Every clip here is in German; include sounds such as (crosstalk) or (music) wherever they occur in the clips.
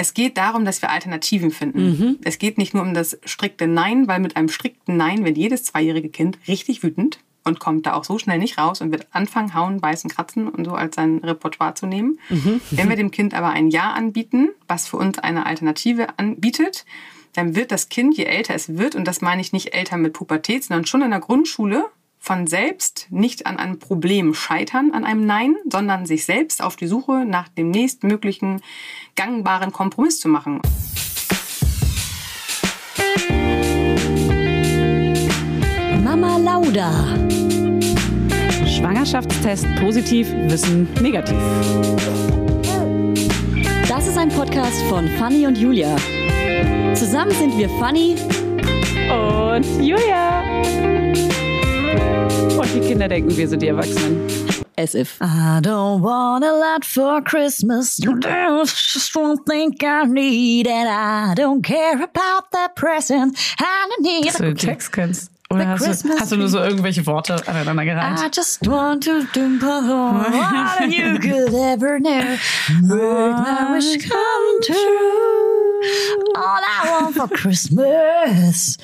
Es geht darum, dass wir Alternativen finden. Es geht nicht nur um das strikte Nein, weil mit einem strikten Nein wird jedes zweijährige Kind richtig wütend und kommt da auch so schnell nicht raus und wird anfangen, hauen, beißen, kratzen und so als sein Repertoire zu nehmen. Wenn wir dem Kind aber ein Ja anbieten, was für uns eine Alternative anbietet, dann wird das Kind, je älter es wird, und das meine ich nicht älter mit Pubertät, sondern schon in der Grundschule, von selbst nicht an einem Problem scheitern, an einem Nein, sondern sich selbst auf die Suche nach dem nächstmöglichen gangbaren Kompromiss zu machen. Mama Lauda. Schwangerschaftstest positiv, Wissen negativ. Das ist ein Podcast von Fanny und Julia. Zusammen sind wir Fanny Und Julia. Und die Kinder denken, wir sind die Erwachsenen. as if. I don't want a lot for Christmas. You just won't think I need it. I don't care about the present. I need Dass du den Text kennst. Oder hast du, hast du nur so irgendwelche Worte aneinander I gereiht? just want to do more than you could ever know. Make my wish come true. All I want for Christmas is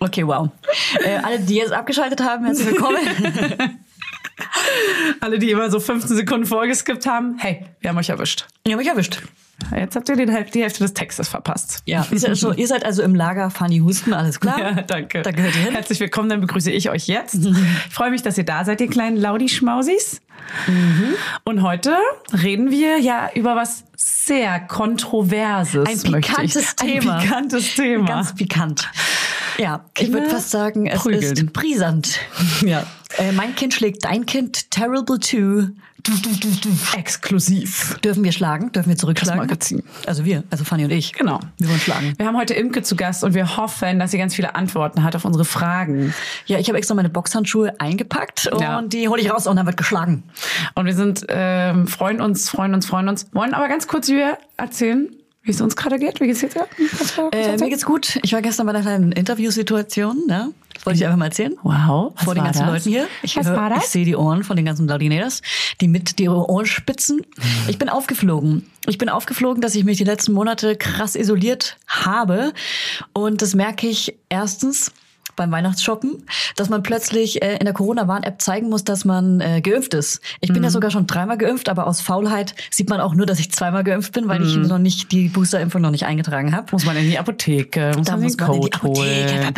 Okay, wow. Äh, alle, die jetzt abgeschaltet haben, herzlich willkommen. (laughs) Alle, die immer so 15 Sekunden vorgeskippt haben, hey, wir haben euch erwischt. Ich habe mich erwischt. Jetzt habt ihr die Hälfte, des Textes verpasst. Ja, ihr seid, also, ihr seid also im Lager Fanny Husten, alles klar? Ja, danke. Da gehört ihr hin. Herzlich willkommen, dann begrüße ich euch jetzt. (laughs) Ich freue mich, dass ihr da seid, ihr kleinen Laudi-Schmausis. Mhm. Und heute reden wir ja über was sehr Kontroverses. Ein pikantes. Thema. Ein pikantes Thema. Ganz pikant. Ja, ich würde fast sagen, es prügeln. ist brisant. ja. Äh, mein Kind schlägt dein Kind Terrible 2. Du, du, du, du. Exklusiv. Dürfen wir schlagen? Dürfen wir zurückschlagen? Das Magazin. Also wir, also Fanny und ich. Genau. Wir wollen schlagen. Wir haben heute Imke zu Gast und wir hoffen, dass sie ganz viele Antworten hat auf unsere Fragen. Ja, ich habe extra meine Boxhandschuhe eingepackt und Ja. die hole ich raus und dann wird geschlagen. Und wir sind, ähm, freuen uns, freuen uns, freuen uns. Wollen aber ganz kurz wir erzählen, wie es uns gerade geht. Wie geht's was Äh, mir geht's gut. Ich war gestern bei einer kleinen Interviewsituation. Ne? Wollte ich einfach mal erzählen. Wow. was vor den ganzen das? Leuten hier. Ich, was war das? ich sehe die Ohren von den ganzen Laudinators, die mit die Ohrenspitzen. Ich bin aufgeflogen. Ich bin aufgeflogen, dass ich mich die letzten Monate krass isoliert habe. Und das merke ich erstens beim Weihnachtsshoppen, dass man plötzlich äh, in der Corona-Warn-App zeigen muss, dass man äh, geimpft ist. Ich bin ja sogar schon dreimal geimpft, aber aus Faulheit sieht man auch nur, dass ich zweimal geimpft bin, weil ich noch nicht die Boosterimpfung noch nicht eingetragen habe. Muss man in die Apotheke, muss Da man muss den man in die Code Apotheke. holen.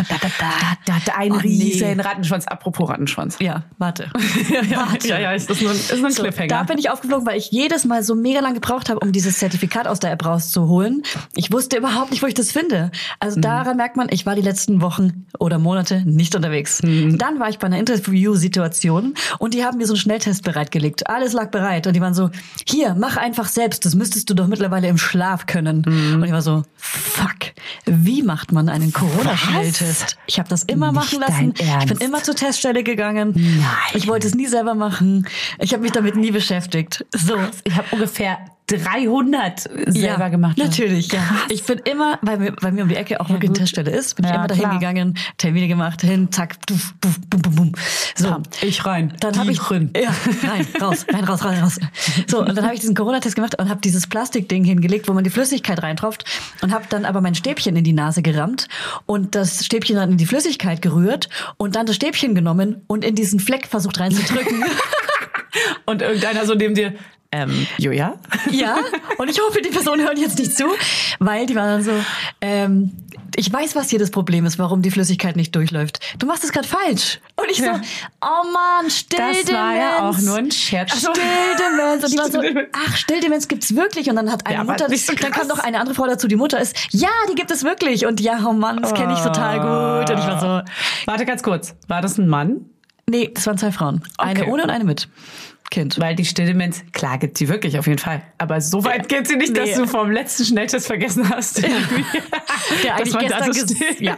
Da hat einen Oh, nee. riesen Rattenschwanz. Apropos Rattenschwanz. Ja, warte. (laughs) ja, ja, ja, ist das nur, ist nur ein So, Cliffhanger. da bin ich aufgeflogen, weil ich jedes Mal so mega lang gebraucht habe, um dieses Zertifikat aus der App rauszuholen. Ich wusste überhaupt nicht, wo ich das finde. Also Mhm. daran merkt man, ich war die letzten Wochen oder Monate nicht unterwegs. Mhm. Dann war ich bei einer Interview-Situation und die haben mir so einen Schnelltest bereitgelegt. Alles lag bereit und die waren so, hier, mach einfach selbst, das müsstest du doch mittlerweile im Schlaf können. Mhm. Und ich war so, fuck, wie macht man einen Corona-Schnelltest? Ich habe das immer Nicht machen lassen. Ich bin immer zur Teststelle gegangen. Nein. Ich wollte es nie selber machen. Ich habe mich damit nie beschäftigt. So. ich habe ungefähr 300 selber ja, gemacht. Natürlich, ja. Ich bin immer, weil mir, weil mir um die Ecke auch wirklich eine. Teststelle ist, bin ich Ja, immer dahin klar. gegangen, Termine gemacht, hin, zack, duf, duf, bum, bum, bum. So. Bam, ich rein, Dann habe ich drin. Ja, rein, raus, rein, raus, rein, raus. So, und dann habe ich diesen Corona-Test gemacht und habe dieses Plastikding hingelegt, wo man die Flüssigkeit reintropft und habe dann aber mein Stäbchen in die Nase gerammt und das Stäbchen dann in die Flüssigkeit gerührt und dann das Stäbchen genommen und in diesen Fleck versucht reinzudrücken. (laughs) (laughs) Und irgendeiner so neben dir, ähm, Julia? Ja, und ich hoffe, die Personen hören jetzt nicht zu, weil die waren dann so, ähm, ich weiß, was hier das Problem ist, warum die Flüssigkeit nicht durchläuft. Du machst es gerade falsch. Und ich so, Ja. oh Mann, Stilldemenz. Das war ja auch nur ein Scherz. So. Stilldemenz. Und die war so, ach, Stilldemenz gibt's wirklich. Und dann hat eine Ja, Mutter, so dann kam noch eine andere Frau dazu, die Mutter ist, ja, die gibt es wirklich. Und ja, oh Mann, das kenne ich total gut. Und ich war so, Warte ganz kurz. War das ein Mann? nee, das waren zwei Frauen. Eine Okay. ohne und eine mit Kind. Weil die Stilldemenz, klar gibt sie wirklich auf jeden Fall. Aber so weit geht sie nicht, dass Nee. du vom letzten Schnelltest vergessen hast. Der (laughs) Dass eigentlich man da so ja.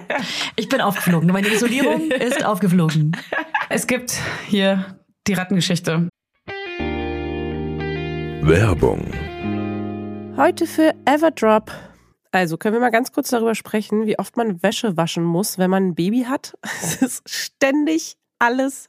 Ich bin aufgeflogen. Meine Isolierung (laughs) ist aufgeflogen. Es gibt hier die Rattengeschichte. Werbung. Heute für Everdrop. Also können wir mal ganz kurz darüber sprechen, wie oft man Wäsche waschen muss, wenn man ein Baby hat. (laughs) Es ist ständig alles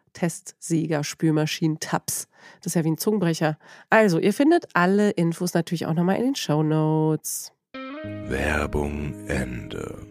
Testsieger, Spülmaschinen, Tabs. Das ist ja wie ein Zungenbrecher. Also, ihr findet alle Infos natürlich auch nochmal in den Show Notes. Werbung Ende.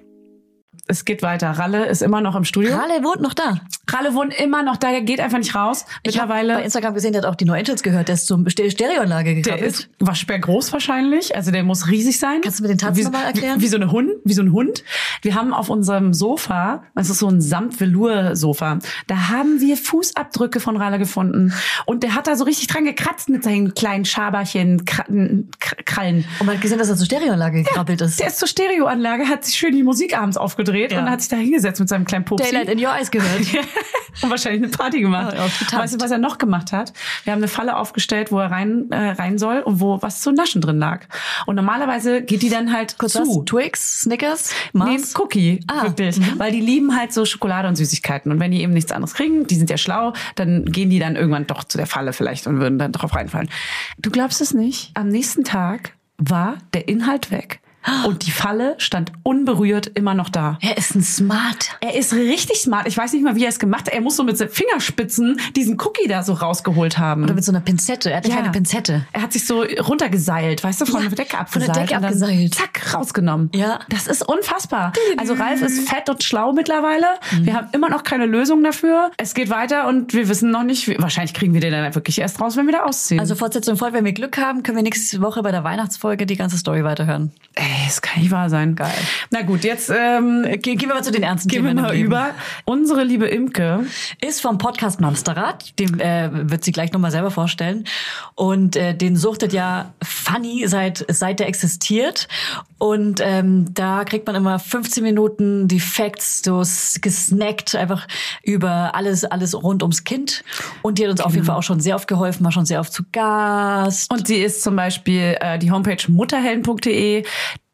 Es geht weiter. Ralle ist immer noch im Studio. Ralle wohnt noch da. Ralle wohnt immer noch da, der geht einfach nicht raus. Ich habe bei Mittlerweile Instagram gesehen, der hat auch die No Angels gehört. Der ist zum Ste- Stereoanlage der gekrabbelt. ist waschbär groß wahrscheinlich, also der muss riesig sein. Kannst du mir den Tanz wie, nochmal erklären? Wie, wie so eine Hund, wie so ein Hund. Wir haben auf unserem Sofa, das ist so ein Samt-Velour-Sofa, da haben wir Fußabdrücke von Ralle gefunden und der hat da so richtig dran gekratzt mit seinen kleinen Schaberchen, Krallen. Und man hat gesehen, dass er zur Stereoanlage gekrabbelt ist. Der ist zur Stereoanlage, hat sich schön die Musik abends aufgedreht Ja. und hat sich da hingesetzt mit seinem kleinen Pupsi. Daylight in Your Eyes gehört. (laughs) und wahrscheinlich eine Party gemacht. Getanzt. weißt du, was er noch gemacht hat? Wir haben eine Falle aufgestellt, wo er rein, äh, rein soll und wo was zu naschen drin lag. Und normalerweise geht die dann halt Kurz zu. was? Twix, Snickers, Nee, Mars. Cookie, Ah, wirklich. Weil die lieben halt so Schokolade und Süßigkeiten. Und wenn die eben nichts anderes kriegen, die sind ja schlau, dann gehen die dann irgendwann doch zu der Falle vielleicht und würden dann drauf reinfallen. Du glaubst es nicht? Am nächsten Tag war der Inhalt weg. Und die Falle stand unberührt immer noch da. Er ist ein Smart. Er ist richtig smart. Ich weiß nicht mal, wie er es gemacht hat. Er muss so mit seinen Fingerspitzen diesen Cookie da so rausgeholt haben. Oder mit so einer Pinzette. Er hat eine kleine Pinzette. Er hat sich so runtergeseilt, weißt du, von Ja, der Decke von abgeseilt. der Decke abgeseilt. Zack, rausgenommen. Ja. Das ist unfassbar. Also Ralf ist fett und schlau mittlerweile. Wir haben immer noch keine Lösung dafür. Es geht weiter und wir wissen noch nicht, wahrscheinlich kriegen wir den dann wirklich erst raus, wenn wir da ausziehen. Also Fortsetzung folgt, wenn wir Glück haben, können wir nächste Woche bei der Weihnachtsfolge die ganze Story weiterhören. ey, das kann nicht wahr sein. Geil. Na gut, jetzt ähm, Ge gehen wir mal zu den ernsten gehen wir Themen im mal Leben. über. Unsere liebe Imke, Ist vom Podcast Mamsterrad, dem äh, wird sie gleich nochmal selber vorstellen. Und äh, den suchtet ja Funny seit, seit der existiert. Und ähm, da kriegt man immer 15 Minuten die Facts, so gesnackt, einfach über alles, alles rund ums Kind. Und die hat uns auf jeden Fall auch schon sehr oft geholfen, war schon sehr oft zu Gast. Und sie ist zum Beispiel äh, die Homepage mutterhelden.de.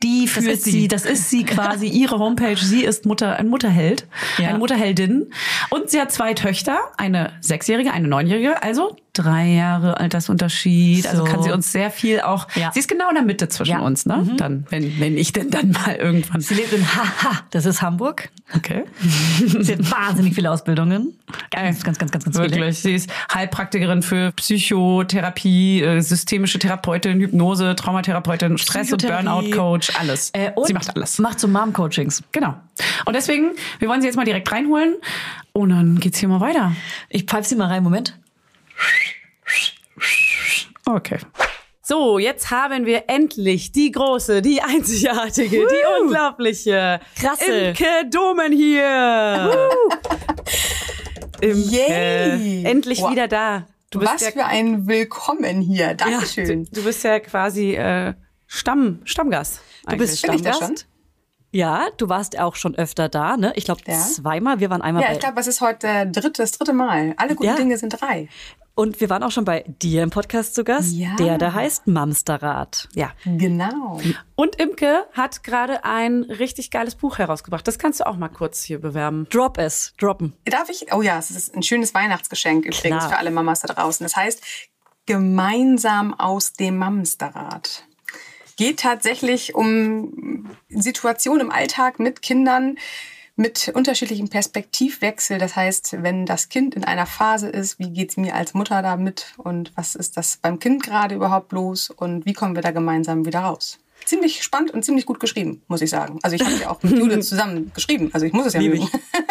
Die führt ist sie. sie. das ist sie quasi, (laughs) ihre Homepage. Sie ist Mutter, ein Mutterheld, Ja. eine Mutterheldin. Und sie hat zwei Töchter, eine sechsjährige, eine neunjährige, also drei Jahre Altersunterschied. Also So. kann sie uns sehr viel auch, Ja. sie ist genau in der Mitte zwischen Ja. uns, ne? Dann, wenn, wenn ich denn dann mal irgendwann. Sie lebt in Haha, das ist Hamburg. Okay. (laughs) Sie hat wahnsinnig viele Ausbildungen. Ganz, ganz, ganz, ganz, ganz viele. Wirklich. Sie ist Heilpraktikerin für Psychotherapie, äh, systemische Therapeutin, Hypnose, Traumatherapeutin, Stress- und. Burnout-Coach, alles. Äh, und sie macht alles. Macht so Mom-Coachings. Genau. Und deswegen, wir wollen sie jetzt mal direkt reinholen und dann geht's hier mal weiter. Ich pfeife sie mal rein, Moment. Okay. So, jetzt haben wir endlich die große, die einzigartige, die unglaubliche Krasse. Imke Domen hier. Imke, Yay. endlich Wow. wieder da. Du Was ja, für ein Willkommen hier. Dankeschön. du bist ja quasi äh, Stamm, Stammgast. Du bist Bin ich da Stammgast. Ja, du warst auch schon öfter da, ne? Ich glaube Ja. zweimal. Wir waren einmal Ja, ich glaube, es ist heute dritte, das dritte Mal. Alle guten Ja. Dinge sind drei. Und wir waren auch schon bei dir im Podcast zu Gast. Ja. Der, der heißt Mamsterrad. Ja. Genau. Und Imke hat gerade ein richtig geiles Buch herausgebracht. Das kannst du auch mal kurz hier bewerben. Drop es, droppen. Darf ich? Oh ja, es ist ein schönes Weihnachtsgeschenk übrigens Klar. für alle Mamas da draußen. Das heißt, gemeinsam aus dem Mamsterrad. Geht tatsächlich um Situationen im Alltag mit Kindern mit unterschiedlichem Perspektivwechsel. Das heißt, wenn das Kind in einer Phase ist, wie geht's mir als Mutter damit und was ist das beim Kind gerade überhaupt los und wie kommen wir da gemeinsam wieder raus? Ziemlich spannend und ziemlich gut geschrieben, muss ich sagen. Also ich habe ja auch mit Judith (laughs) zusammen geschrieben. Also ich muss es ja Liebe ich.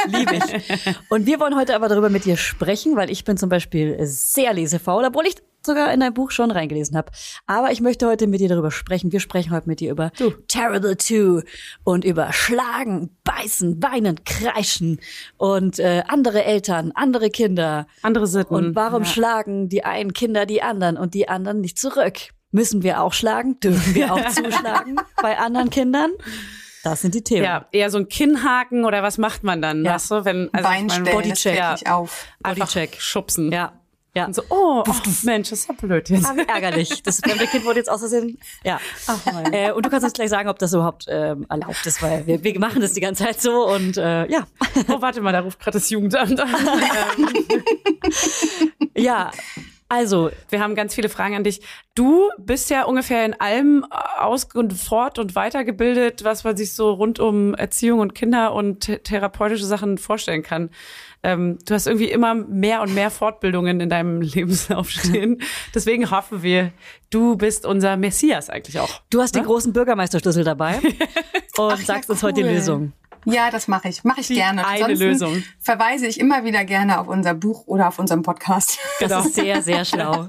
Liebe ich. (laughs) Und wir wollen heute aber darüber mit dir sprechen, weil ich bin zum Beispiel sehr lesefaul, obwohl ich sogar in dein Buch schon reingelesen habe. Aber ich möchte heute mit dir darüber sprechen. Wir sprechen heute mit dir über Terrible Two und über Schlagen, Beißen, Weinen, Kreischen und äh, andere Eltern, andere Kinder. Andere Sitten. Und warum Ja. schlagen die einen Kinder die anderen und die anderen nicht zurück? Müssen wir auch schlagen? Dürfen wir auch (laughs) zuschlagen bei anderen Kindern? Das sind die Themen. Ja, eher so ein Kinnhaken oder was macht man dann? Ja. Weißt du, wenn also Bein stellen, Bodycheck. nicht auf. Bodycheck. schubsen. Ja. Ja. Und so, oh, oh Mensch, das ist ja blöd jetzt. Wie ärgerlich. Das fremde Kind wurde jetzt aus Versehen. Ja. Äh, und du kannst uns gleich sagen, ob das überhaupt ähm, erlaubt ist, weil wir, wir machen das die ganze Zeit so und äh, ja. Oh, warte mal, da ruft gerade das Jugendamt an. (laughs) ähm, Ja. Also, wir haben ganz viele Fragen an dich. Du bist ja ungefähr in allem aus und fort und weitergebildet, was man sich so rund um Erziehung und Kinder und th- therapeutische Sachen vorstellen kann. Ähm, du hast irgendwie immer mehr und mehr Fortbildungen in deinem (laughs) Lebenslauf stehen. Deswegen hoffen wir, du bist unser Messias eigentlich auch. du hast die großen Bürgermeisterschlüssel dabei (laughs) und sagst uns heute die cool. Lösung. Ja, das mache ich. Mache ich Die gerne. eine Ansonsten Lösung. verweise ich immer wieder gerne auf unser Buch oder auf unseren Podcast. Das ist sehr, sehr schlau.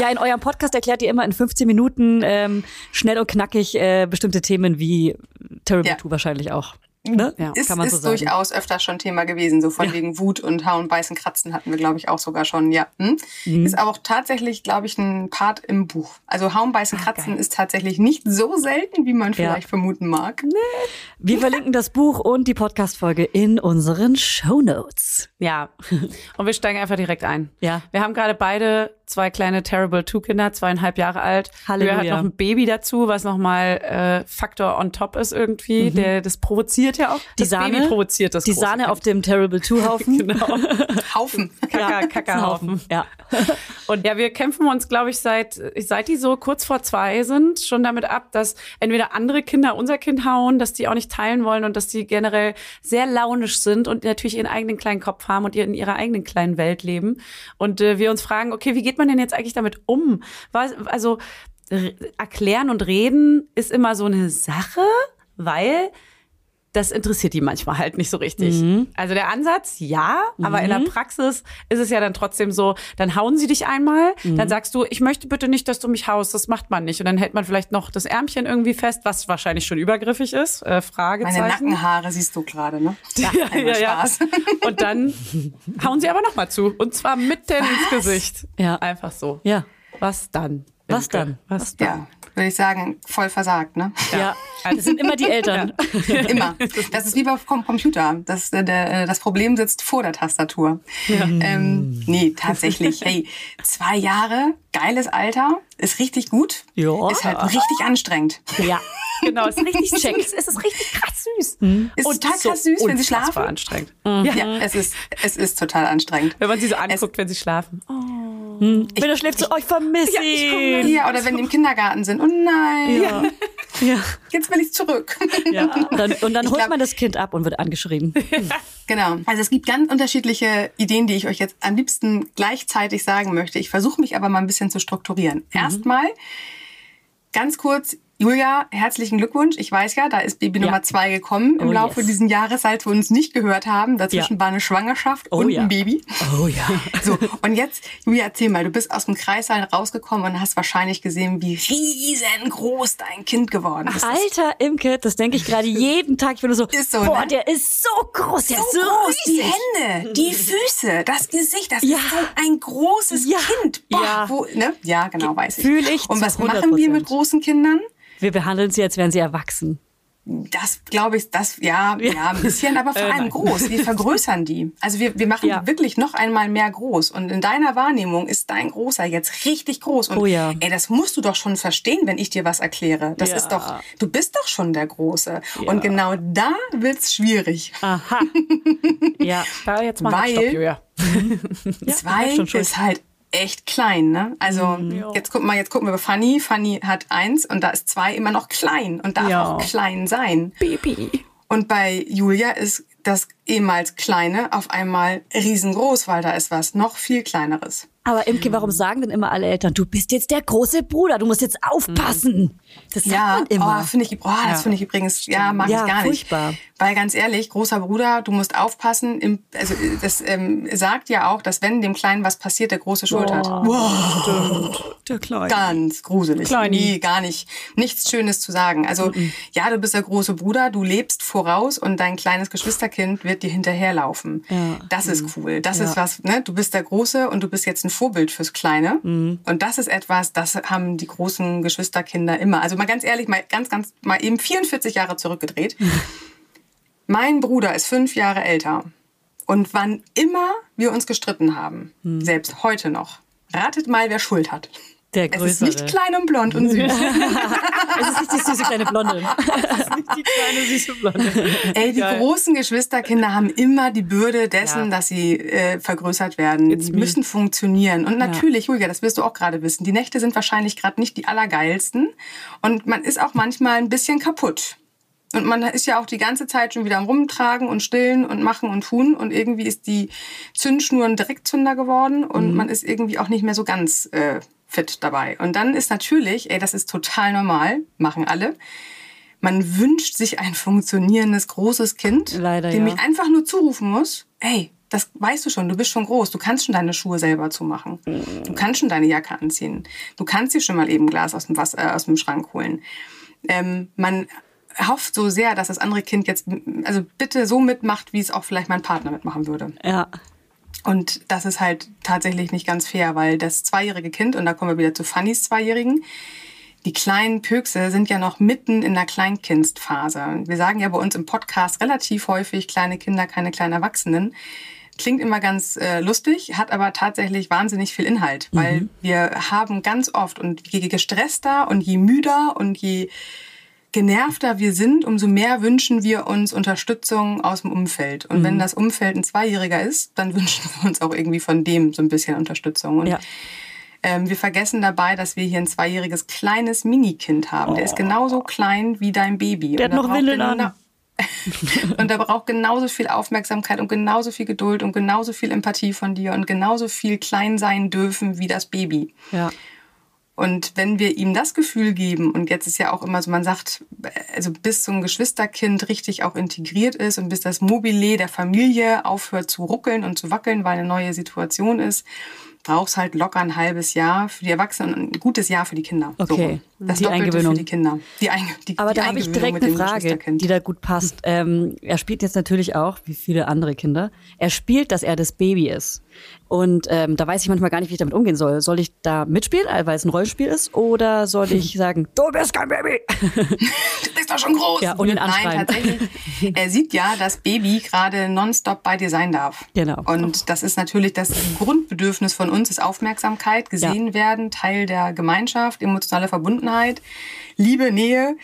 Ja, in eurem Podcast erklärt ihr immer in 15 Minuten ähm, schnell und knackig äh, bestimmte Themen wie Terrible Ja. 2 wahrscheinlich auch. Ne? Ja. Ist, kann man so ist sagen. durchaus öfter schon Thema gewesen. So von wegen Wut und Hauen, Beißen, Kratzen hatten wir, glaube ich, auch sogar schon. Ja. Hm? Mhm. Ist aber auch tatsächlich, glaube ich, ein Part im Buch. Also Hauen, Beißen, Kratzen ist tatsächlich nicht so selten, wie man Ja. vielleicht vermuten mag. Wir verlinken das Buch und die Podcast-Folge in unseren Shownotes. Ja. Und wir steigen einfach direkt ein. Ja. Wir haben gerade beide zwei kleine Terrible Two Kinder, zweieinhalb Jahre alt. Halleluja. Wir hat noch ein Baby dazu, was nochmal äh, Faktor on top ist irgendwie. Der das provoziert ja auch. Mhm. Die das Sahne, Baby provoziert das die große Sahne kind. auf dem Terrible 2 Haufen. (laughs) genau. Haufen. (laughs) Kacker, Kackerhaufen. Ja. (laughs) Und ja, wir kämpfen uns, glaube ich, seit seit die so kurz vor zwei sind, schon damit ab, dass entweder andere Kinder unser Kind hauen, dass die auch nicht teilen wollen und dass die generell sehr launisch sind und natürlich ihren eigenen kleinen Kopf haben und in ihrer eigenen kleinen Welt leben. Und äh, wir uns fragen, okay, wie geht man denn jetzt eigentlich damit um? Also erklären und reden ist immer so eine Sache, weil das interessiert die manchmal halt nicht so richtig. Also der Ansatz, ja, aber in der Praxis ist es ja dann trotzdem so, dann hauen sie dich einmal, dann sagst du, ich möchte bitte nicht, dass du mich haust, das macht man nicht. Und dann hält man vielleicht noch das Ärmchen irgendwie fest, was wahrscheinlich schon übergriffig ist, äh, Meine Fragezeichen. Nackenhaare siehst du gerade, ne? (laughs) Ja, ja, ja. Spaß. (laughs) Und dann hauen sie aber noch mal zu. Und zwar mitten ins Gesicht. Ja. Einfach so. Ja. Was dann? Was dann? Was dann? Ja, würde ich sagen, voll versagt, ne? Ja. Das sind immer die Eltern. (laughs) Immer. Das ist wie beim Com- Computer. Das, äh, der, äh, das Problem sitzt vor der Tastatur. Ähm, nee, tatsächlich. Hey, zwei Jahre, geiles Alter, ist richtig gut. Ja. Ist halt richtig anstrengend. Ja. Genau, es ist richtig (laughs) Check. süß. Es ist richtig krass süß. Ist Und total so krass süß, wenn sie schlafen. anstrengend. Ja, es ist, es ist total anstrengend. Wenn man sie so anguckt, wenn sie schlafen. Oh. Wenn er schläft, so, oh, ich vermisse ihn. Ja, oder wenn die im Kindergarten sind. Oh nein, Ja. Ja. jetzt will ich zurück. ja. Und dann, und dann Ich holt glaub- man das Kind ab und wird angeschrien. (laughs) Genau. Also es gibt ganz unterschiedliche Ideen, die ich euch jetzt am liebsten gleichzeitig sagen möchte. Ich versuche mich aber mal ein bisschen zu strukturieren. Erstmal ganz kurz, Julia, herzlichen Glückwunsch. Ich weiß ja, da ist Baby Ja. Nummer zwei gekommen im Oh, Laufe yes. dieses Jahres, als wir uns nicht gehört haben. Dazwischen Ja. war eine Schwangerschaft Oh, und ja. ein Baby. Oh ja. (laughs) So, und jetzt, Julia, erzähl mal, du bist aus dem Kreissaal rausgekommen und hast wahrscheinlich gesehen, wie riesengroß dein Kind geworden ist. Alter Imke, das denke ich gerade (laughs) jeden Tag. Ich bin nur so, Ist so, boah, ne? der ist so groß, der so ist so groß, die riesig. Hände, die (laughs) Füße, das Gesicht, das Ja. ist so ein großes. Kind. Boah, Ja. Wo, ne? ja, genau, weiß ich. Fühl ich Und was machen wir 100%. mit großen Kindern? Wir behandeln sie, als wären sie erwachsen. Das glaube ich, das ja, ja, ein bisschen, aber vor allem groß. Wir vergrößern die. Also wir, wir machen Ja. die wirklich noch einmal mehr groß. Und in deiner Wahrnehmung ist dein Großer jetzt richtig groß. Und Oh ja. ey, das musst du doch schon verstehen, wenn ich dir was erkläre. Das Ja. ist doch, du bist doch schon der Große. Und genau da wird's schwierig. Aha. (laughs) ja. Da jetzt mal Weil- Stopp, Julia. (laughs) Zwei ist halt echt klein, ne? Also jetzt guck mal, jetzt gucken wir bei Fanny. Fanny hat eins und da ist zwei immer noch klein und darf Ja. auch klein sein. Baby. Und bei Julia ist das ehemals Kleine auf einmal riesengroß, weil da ist was noch viel Kleineres. Aber Imke, warum sagen denn immer alle Eltern, du bist jetzt der große Bruder, du musst jetzt aufpassen? Das sagt Ja, man immer. oh, finde ich, oh, das finde ich übrigens, ja, mag Ja, ich gar nicht. furchtbar. Weil ganz ehrlich, großer Bruder, du musst aufpassen. Also das ähm, sagt ja auch, dass wenn dem Kleinen was passiert, der große Schuld hat. Wow. der Kleine. Ganz gruselig. Kleini. Nee, gar nicht. Nichts Schönes zu sagen. Also, ja, du bist der große Bruder, du lebst voraus und dein kleines Geschwisterkind wird dir hinterherlaufen. Ja. Das ist cool. Das Ja. ist was, ne? Du bist der Große und du bist jetzt ein Vorbild fürs Kleine. Und das ist etwas, das haben die großen Geschwisterkinder immer. Also mal ganz ehrlich, mal ganz, ganz, mal eben 44 Jahre zurückgedreht. (laughs) Mein Bruder ist fünf Jahre älter. Und wann immer wir uns gestritten haben, selbst heute noch, ratet mal, wer Schuld hat. Der Es ist nicht Größere. klein und blond und süß. (laughs) Es ist nicht die süße kleine Blonde. (laughs) Die kleine süße Blonde. (laughs) Ey, die Geil. großen Geschwisterkinder haben immer die Bürde dessen, Ja. dass sie äh, vergrößert werden. It's die me. müssen funktionieren. Und natürlich, Julia, das wirst du auch gerade wissen, die Nächte sind wahrscheinlich gerade nicht die allergeilsten. Und man ist auch manchmal ein bisschen kaputt. Und man ist ja auch die ganze Zeit schon wieder am Rumtragen und stillen und machen und tun. Und irgendwie ist die Zündschnur ein Direktzünder geworden und man ist irgendwie auch nicht mehr so ganz äh, fit dabei. Und dann ist natürlich, ey, das ist total normal, machen alle. Man wünscht sich ein funktionierendes, großes Kind, Leider, dem ja. ich einfach nur zurufen muss, ey, das weißt du schon, du bist schon groß, du kannst schon deine Schuhe selber zumachen. Du kannst schon deine Jacke anziehen. Du kannst dir schon mal eben Glas aus dem, Wasser, äh, aus dem Schrank holen. Ähm, man hofft so sehr, dass das andere Kind jetzt, also bitte so mitmacht, wie es auch vielleicht mein Partner mitmachen würde. Ja. Und das ist halt tatsächlich nicht ganz fair, weil das zweijährige Kind, und da kommen wir wieder zu Fannys Zweijährigen, die kleinen Pökse sind ja noch mitten in der Kleinkindsphase. Wir sagen ja bei uns im Podcast relativ häufig, kleine Kinder, keine kleinen Erwachsenen. Klingt immer ganz äh, lustig, hat aber tatsächlich wahnsinnig viel Inhalt, weil wir haben ganz oft und je gestresster und je müder und je genervter wir sind, umso mehr wünschen wir uns Unterstützung aus dem Umfeld. Und wenn das Umfeld ein Zweijähriger ist, dann (laughs) wünschen wir uns auch irgendwie von dem so ein bisschen Unterstützung. Und Ja. ähm, wir vergessen dabei, dass wir hier ein zweijähriges kleines Minikind haben. Der ist genauso klein wie dein Baby. Der hat noch Windeln genau- an. (laughs) und er braucht genauso viel Aufmerksamkeit und genauso viel Geduld und genauso viel Empathie von dir und genauso viel klein sein dürfen wie das Baby. Ja. Und wenn wir ihm das Gefühl geben, und jetzt ist ja auch immer so, man sagt, also bis so ein Geschwisterkind richtig auch integriert ist und bis das Mobile der Familie aufhört zu ruckeln und zu wackeln, weil eine neue Situation ist, braucht es halt locker ein halbes Jahr für die Erwachsenen und ein gutes Jahr für die Kinder. So Okay. rum. Das Die Doppelte Eingewöhnung. für die Kinder. Die, Einge die, Aber die da habe ich direkt eine Frage, die da gut passt. (laughs) Ähm, er spielt jetzt natürlich auch, wie viele andere Kinder, er spielt, dass er das Baby ist. Und ähm, da weiß ich manchmal gar nicht, wie ich damit umgehen soll. Soll ich da mitspielen, weil es ein Rollenspiel ist? Oder soll ich (laughs) sagen, du bist kein Baby? (laughs) Du bist doch schon groß. Ja, und ihn Nein, anschreien. tatsächlich. Er sieht ja, dass Baby gerade nonstop bei dir sein darf. Genau. Und das ist natürlich das Grundbedürfnis von uns, ist Aufmerksamkeit, gesehen werden, Teil der Gemeinschaft, emotionale Verbundenheit, Liebe, Nähe.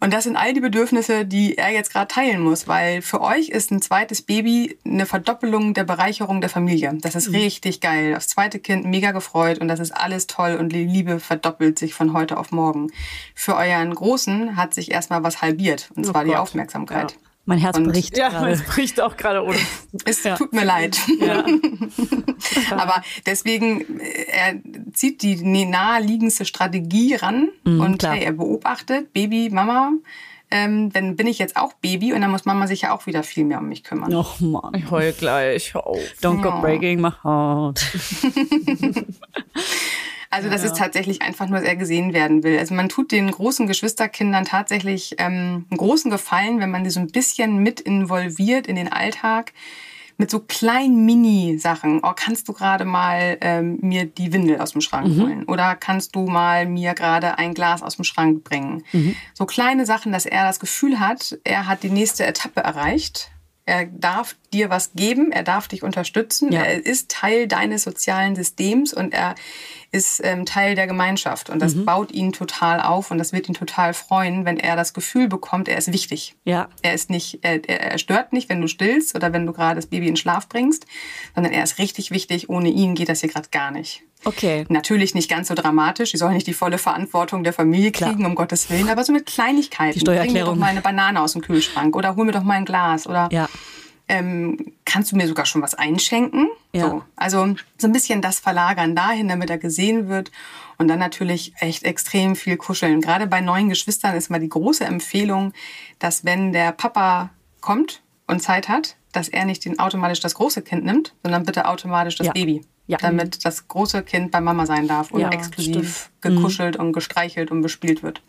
Und das sind all die Bedürfnisse, die er jetzt gerade teilen muss, weil für euch ist ein zweites Baby eine Verdoppelung der Bereicherung der Familie. Das Mhm. ist richtig geil. Das zweite Kind mega gefreut und das ist alles toll und die Liebe verdoppelt sich von heute auf morgen. Für euren Großen hat sich erstmal was halbiert und zwar die Oh Gott. Mein Herz Und- bricht Ja, gerade. es bricht auch gerade ohne. (laughs) Es tut mir leid. (laughs) Aber deswegen, äh, er zieht die naheliegendste Strategie ran Mhm, und hey, er beobachtet, Baby, Mama, ähm, dann bin ich jetzt auch Baby und dann muss Mama sich ja auch wieder viel mehr um mich kümmern. Och Mann. Ich heul gleich. Hör auf. Don't go breaking my heart. (laughs) Also das ist tatsächlich einfach nur, dass er gesehen werden will. Also man tut den großen Geschwisterkindern tatsächlich ähm, einen großen Gefallen, wenn man die so ein bisschen mit involviert in den Alltag mit so kleinen Mini-Sachen. Oh, kannst du gerade mal ähm, mir die Windel aus dem Schrank holen? Oder kannst du mal mir gerade ein Glas aus dem Schrank bringen? So kleine Sachen, dass er das Gefühl hat, er hat die nächste Etappe erreicht. Er darf dir was geben, er darf dich unterstützen, Ja. er ist Teil deines sozialen Systems und er ist ähm, Teil der Gemeinschaft. Und das Mhm. baut ihn total auf und das wird ihn total freuen, wenn er das Gefühl bekommt, er ist wichtig. Ja. Er ist nicht, er, er er stört nicht, wenn du stillst oder wenn du gerade das Baby in Schlaf bringst, sondern er ist richtig wichtig. Ohne ihn geht das hier gerade gar nicht. Okay. Natürlich nicht ganz so dramatisch. Sie sollen nicht die volle Verantwortung der Familie Klar. kriegen, um Gottes Willen, aber so mit Kleinigkeiten. Die Steuererklärung. Bring mir doch mal eine Banane aus dem Kühlschrank oder hol mir doch mal ein Glas oder Ja. ähm, kannst du mir sogar schon was einschenken? Ja. So. Also so ein bisschen das Verlagern dahin, damit er gesehen wird. Und dann natürlich echt extrem viel kuscheln. Gerade bei neuen Geschwistern ist mal die große Empfehlung, dass wenn der Papa kommt und Zeit hat, dass er nicht den automatisch das große Kind nimmt, sondern bitte automatisch das Ja. Baby. Ja. Damit das große Kind bei Mama sein darf und Ja, exklusiv gekuschelt und gestreichelt und bespielt wird.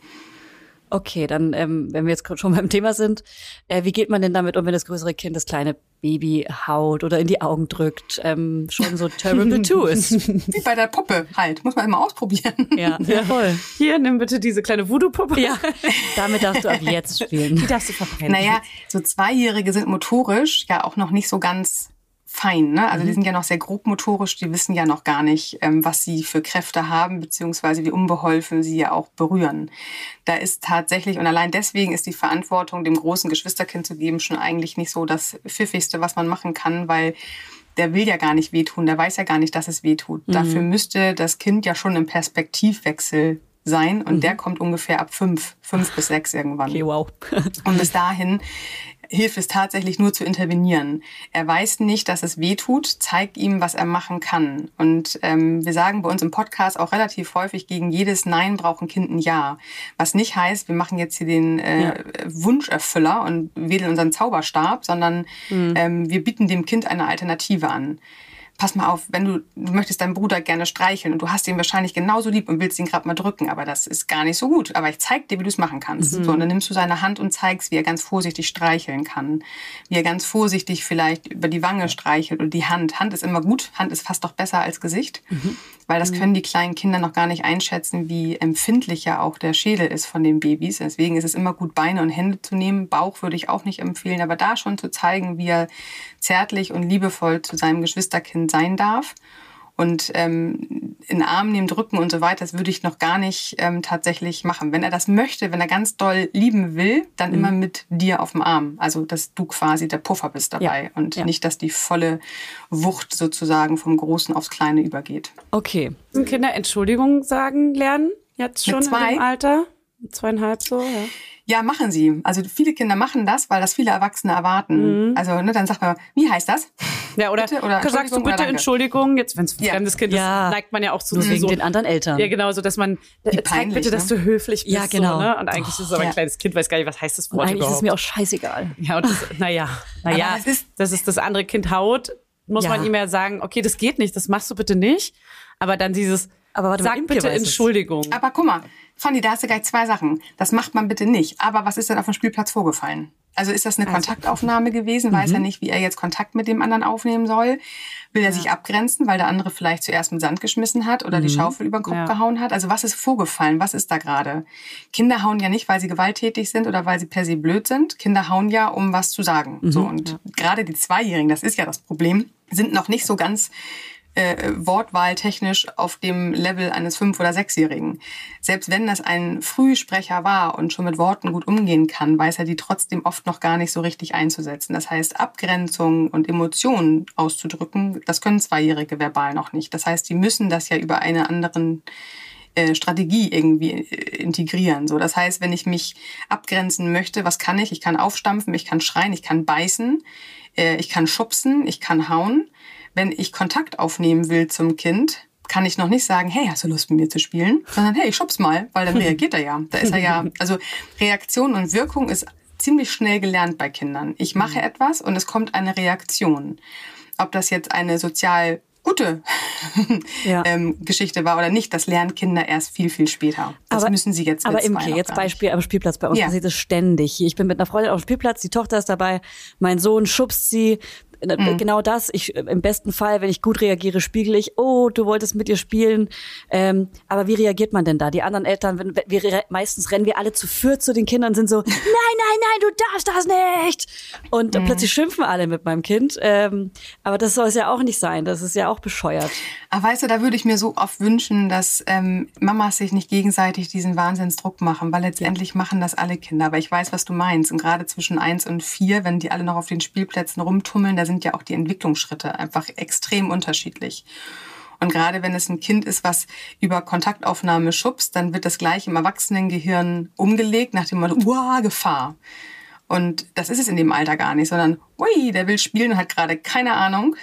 Okay, dann, ähm, wenn wir jetzt schon beim Thema sind, äh, wie geht man denn damit um, wenn das größere Kind das kleine Baby haut oder in die Augen drückt? Ähm, schon so terrible (laughs) too ist. Wie bei der Puppe halt. Muss man immer ausprobieren. Ja, (laughs) ja, voll. Hier, nimm bitte diese kleine Voodoo-Puppe. Ja, damit darfst du ab jetzt spielen. Die darfst du verbrennen. Naja, so Zweijährige sind motorisch ja auch noch nicht so ganz fein. Ne? Also die sind ja noch sehr grob motorisch, die wissen ja noch gar nicht, ähm, was sie für Kräfte haben, beziehungsweise wie unbeholfen sie ja auch berühren. Da ist tatsächlich, und allein deswegen ist die Verantwortung, dem großen Geschwisterkind zu geben, schon eigentlich nicht so das Pfiffigste, was man machen kann, weil der will ja gar nicht wehtun, der weiß ja gar nicht, dass es wehtut. Dafür müsste das Kind ja schon im Perspektivwechsel sein und der kommt ungefähr ab fünf, fünf bis sechs irgendwann. Okay, wow. Und bis dahin hilft es tatsächlich nur zu intervenieren. Er weiß nicht, dass es weh tut. Zeig ihm, was er machen kann. Und ähm, wir sagen bei uns im Podcast auch relativ häufig, gegen jedes Nein braucht ein Kind ein Ja. Was nicht heißt, wir machen jetzt hier den äh, Wunscherfüller und wedeln unseren Zauberstab, sondern ähm, wir bieten dem Kind eine Alternative an pass mal auf, wenn du, du möchtest deinen Bruder gerne streicheln und du hast ihn wahrscheinlich genauso lieb und willst ihn gerade mal drücken, aber das ist gar nicht so gut. Aber ich zeig dir, wie du es machen kannst. So, und dann nimmst du seine Hand und zeigst, wie er ganz vorsichtig streicheln kann. Wie er ganz vorsichtig vielleicht über die Wange streichelt oder die Hand. Hand ist immer gut. Hand ist fast doch besser als Gesicht. Weil das können die kleinen Kinder noch gar nicht einschätzen, wie empfindlicher auch der Schädel ist von den Babys. Deswegen ist es immer gut, Beine und Hände zu nehmen. Bauch würde ich auch nicht empfehlen, aber da schon zu zeigen, wie er zärtlich und liebevoll zu seinem Geschwisterkind sein darf. Und ähm, in den Arm nehmen, drücken und so weiter, das würde ich noch gar nicht ähm, tatsächlich machen. Wenn er das möchte, wenn er ganz doll lieben will, dann immer mit dir auf dem Arm. Also, dass du quasi der Puffer bist dabei Ja, und ja. nicht, dass die volle Wucht sozusagen vom Großen aufs Kleine übergeht. Okay. Müssen Kinder Entschuldigung sagen lernen? Jetzt schon Mit zwei? in dem Alter? Zweieinhalb so, ja. Ja, machen sie. Also viele Kinder machen das, weil das viele Erwachsene erwarten. Also ne, dann sagt man, wie heißt das? Ja, oder, Bitte oder sagst du Entschuldigung bitte? Entschuldigung, jetzt wenn es ein Ja. fremdes Kind Ja. ist, neigt man ja auch zu Nur wegen so, den anderen Eltern. Ja, genau, so dass man äh, zeig peinlich, bitte, dass ne? du höflich bist. Ja, genau. So, ne? Und eigentlich ist es aber ein Ja. kleines Kind, weiß gar nicht, was heißt das Und Wort eigentlich ist es überhaupt. mir auch scheißegal. ja, und das, naja, naja, Aber das ist- dass es das andere Kind haut, muss Ja. man ihm ja sagen, okay, das geht nicht, das machst du bitte nicht. Aber dann dieses, Aber warte sag bitte weiß es. Entschuldigung. Aber guck mal, Fanny, da hast du gleich zwei Sachen. Das macht man bitte nicht. Aber was ist denn auf dem Spielplatz vorgefallen? Also ist das eine Kontaktaufnahme gewesen? Weiß er nicht, wie er jetzt Kontakt mit dem anderen aufnehmen soll? Will er sich abgrenzen, weil der andere vielleicht zuerst mit Sand geschmissen hat oder die Schaufel über den Kopf Ja. gehauen hat? Also was ist vorgefallen? Was ist da gerade? Kinder hauen ja nicht, weil sie gewalttätig sind oder weil sie per se blöd sind. Kinder hauen ja, um was zu sagen. So und gerade die Zweijährigen, das ist ja das Problem, sind noch nicht so ganz äh, wortwahltechnisch auf dem Level eines Fünf- oder Sechsjährigen. Selbst wenn das ein Frühsprecher war und schon mit Worten gut umgehen kann, weiß er die trotzdem oft noch gar nicht so richtig einzusetzen. Das heißt, Abgrenzung und Emotionen auszudrücken, das können Zweijährige verbal noch nicht. Das heißt, die müssen das ja über eine anderen äh, Strategie irgendwie äh, integrieren. So, das heißt, wenn ich mich abgrenzen möchte, was kann ich? Ich kann aufstampfen, ich kann schreien, ich kann beißen, äh, ich kann schubsen, ich kann hauen. Wenn ich Kontakt aufnehmen will zum Kind, kann ich noch nicht sagen, hey, hast du Lust mit mir zu spielen? Sondern hey, ich schub's mal, weil dann (laughs) reagiert er ja. Da ist er ja, also Reaktion und Wirkung ist ziemlich schnell gelernt bei Kindern. Ich mache etwas und es kommt eine Reaktion. Ob das jetzt eine sozial gute (laughs) Ja. ähm, Geschichte war oder nicht, das lernen Kinder erst viel, viel später. Das aber, müssen sie jetzt Aber Imke, noch jetzt. Beispiel am Spielplatz bei uns Ja. passiert es ständig. Ich bin mit einer Freundin auf dem Spielplatz, die Tochter ist dabei, mein Sohn schubst sie. Äh, Mhm. Genau das. Ich äh, im besten Fall, wenn ich gut reagiere, spiegel ich, oh, du wolltest mit ihr spielen. Ähm, aber wie reagiert man denn da? Die anderen Eltern, wenn, wir meistens rennen wir alle zu viert zu den Kindern und sind so, (laughs) nein, nein, nein, du darfst das nicht. Und Mhm. plötzlich schimpfen alle mit meinem Kind. Ähm, aber das soll es ja auch nicht sein. Das ist ja auch bescheuert. Aber weißt du, da würde ich mir so oft wünschen, dass ähm, Mamas sich nicht gegenseitig diesen Wahnsinnsdruck machen, weil letztendlich machen das alle Kinder. Aber ich weiß, was du meinst. Und gerade zwischen eins und vier, wenn die alle noch auf den Spielplätzen rumtummeln, da sind ja auch die Entwicklungsschritte einfach extrem unterschiedlich. Und gerade wenn es ein Kind ist, was über Kontaktaufnahme schubst, dann wird das gleich im Erwachsenengehirn umgelegt nach dem Motto, uah, Gefahr. Und das ist es in dem Alter gar nicht, sondern, ui, der will spielen und hat gerade keine Ahnung,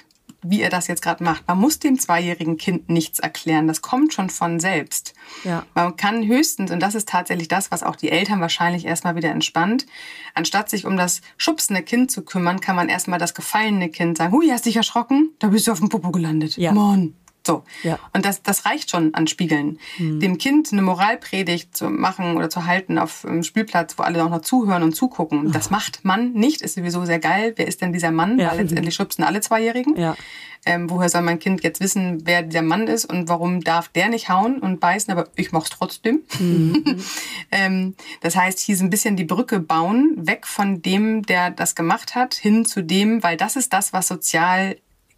wie er das jetzt gerade macht. Man muss dem zweijährigen Kind nichts erklären. Das kommt schon von selbst. Ja. Man kann höchstens, und das ist tatsächlich das, was auch die Eltern wahrscheinlich erstmal wieder entspannt, anstatt sich um das schubsende Kind zu kümmern, kann man erstmal das gefallene Kind sagen, hui, hast dich erschrocken? Da bist du auf dem Popo gelandet. Ja. Mann. So. Ja. Und das, das reicht schon an Spiegeln. Dem Kind eine Moralpredigt zu machen oder zu halten auf dem Spielplatz, wo alle auch noch zuhören und zugucken, das macht man nicht, ist sowieso sehr geil. Wer ist denn dieser Mann? Ja. Weil letztendlich schubsen alle Zweijährigen. Ja. Ähm, woher soll mein Kind jetzt wissen, wer dieser Mann ist und warum darf der nicht hauen und beißen, aber ich mach's trotzdem. (laughs) ähm, das heißt, hier so ein bisschen die Brücke bauen, weg von dem, der das gemacht hat, hin zu dem, weil das ist das, was sozial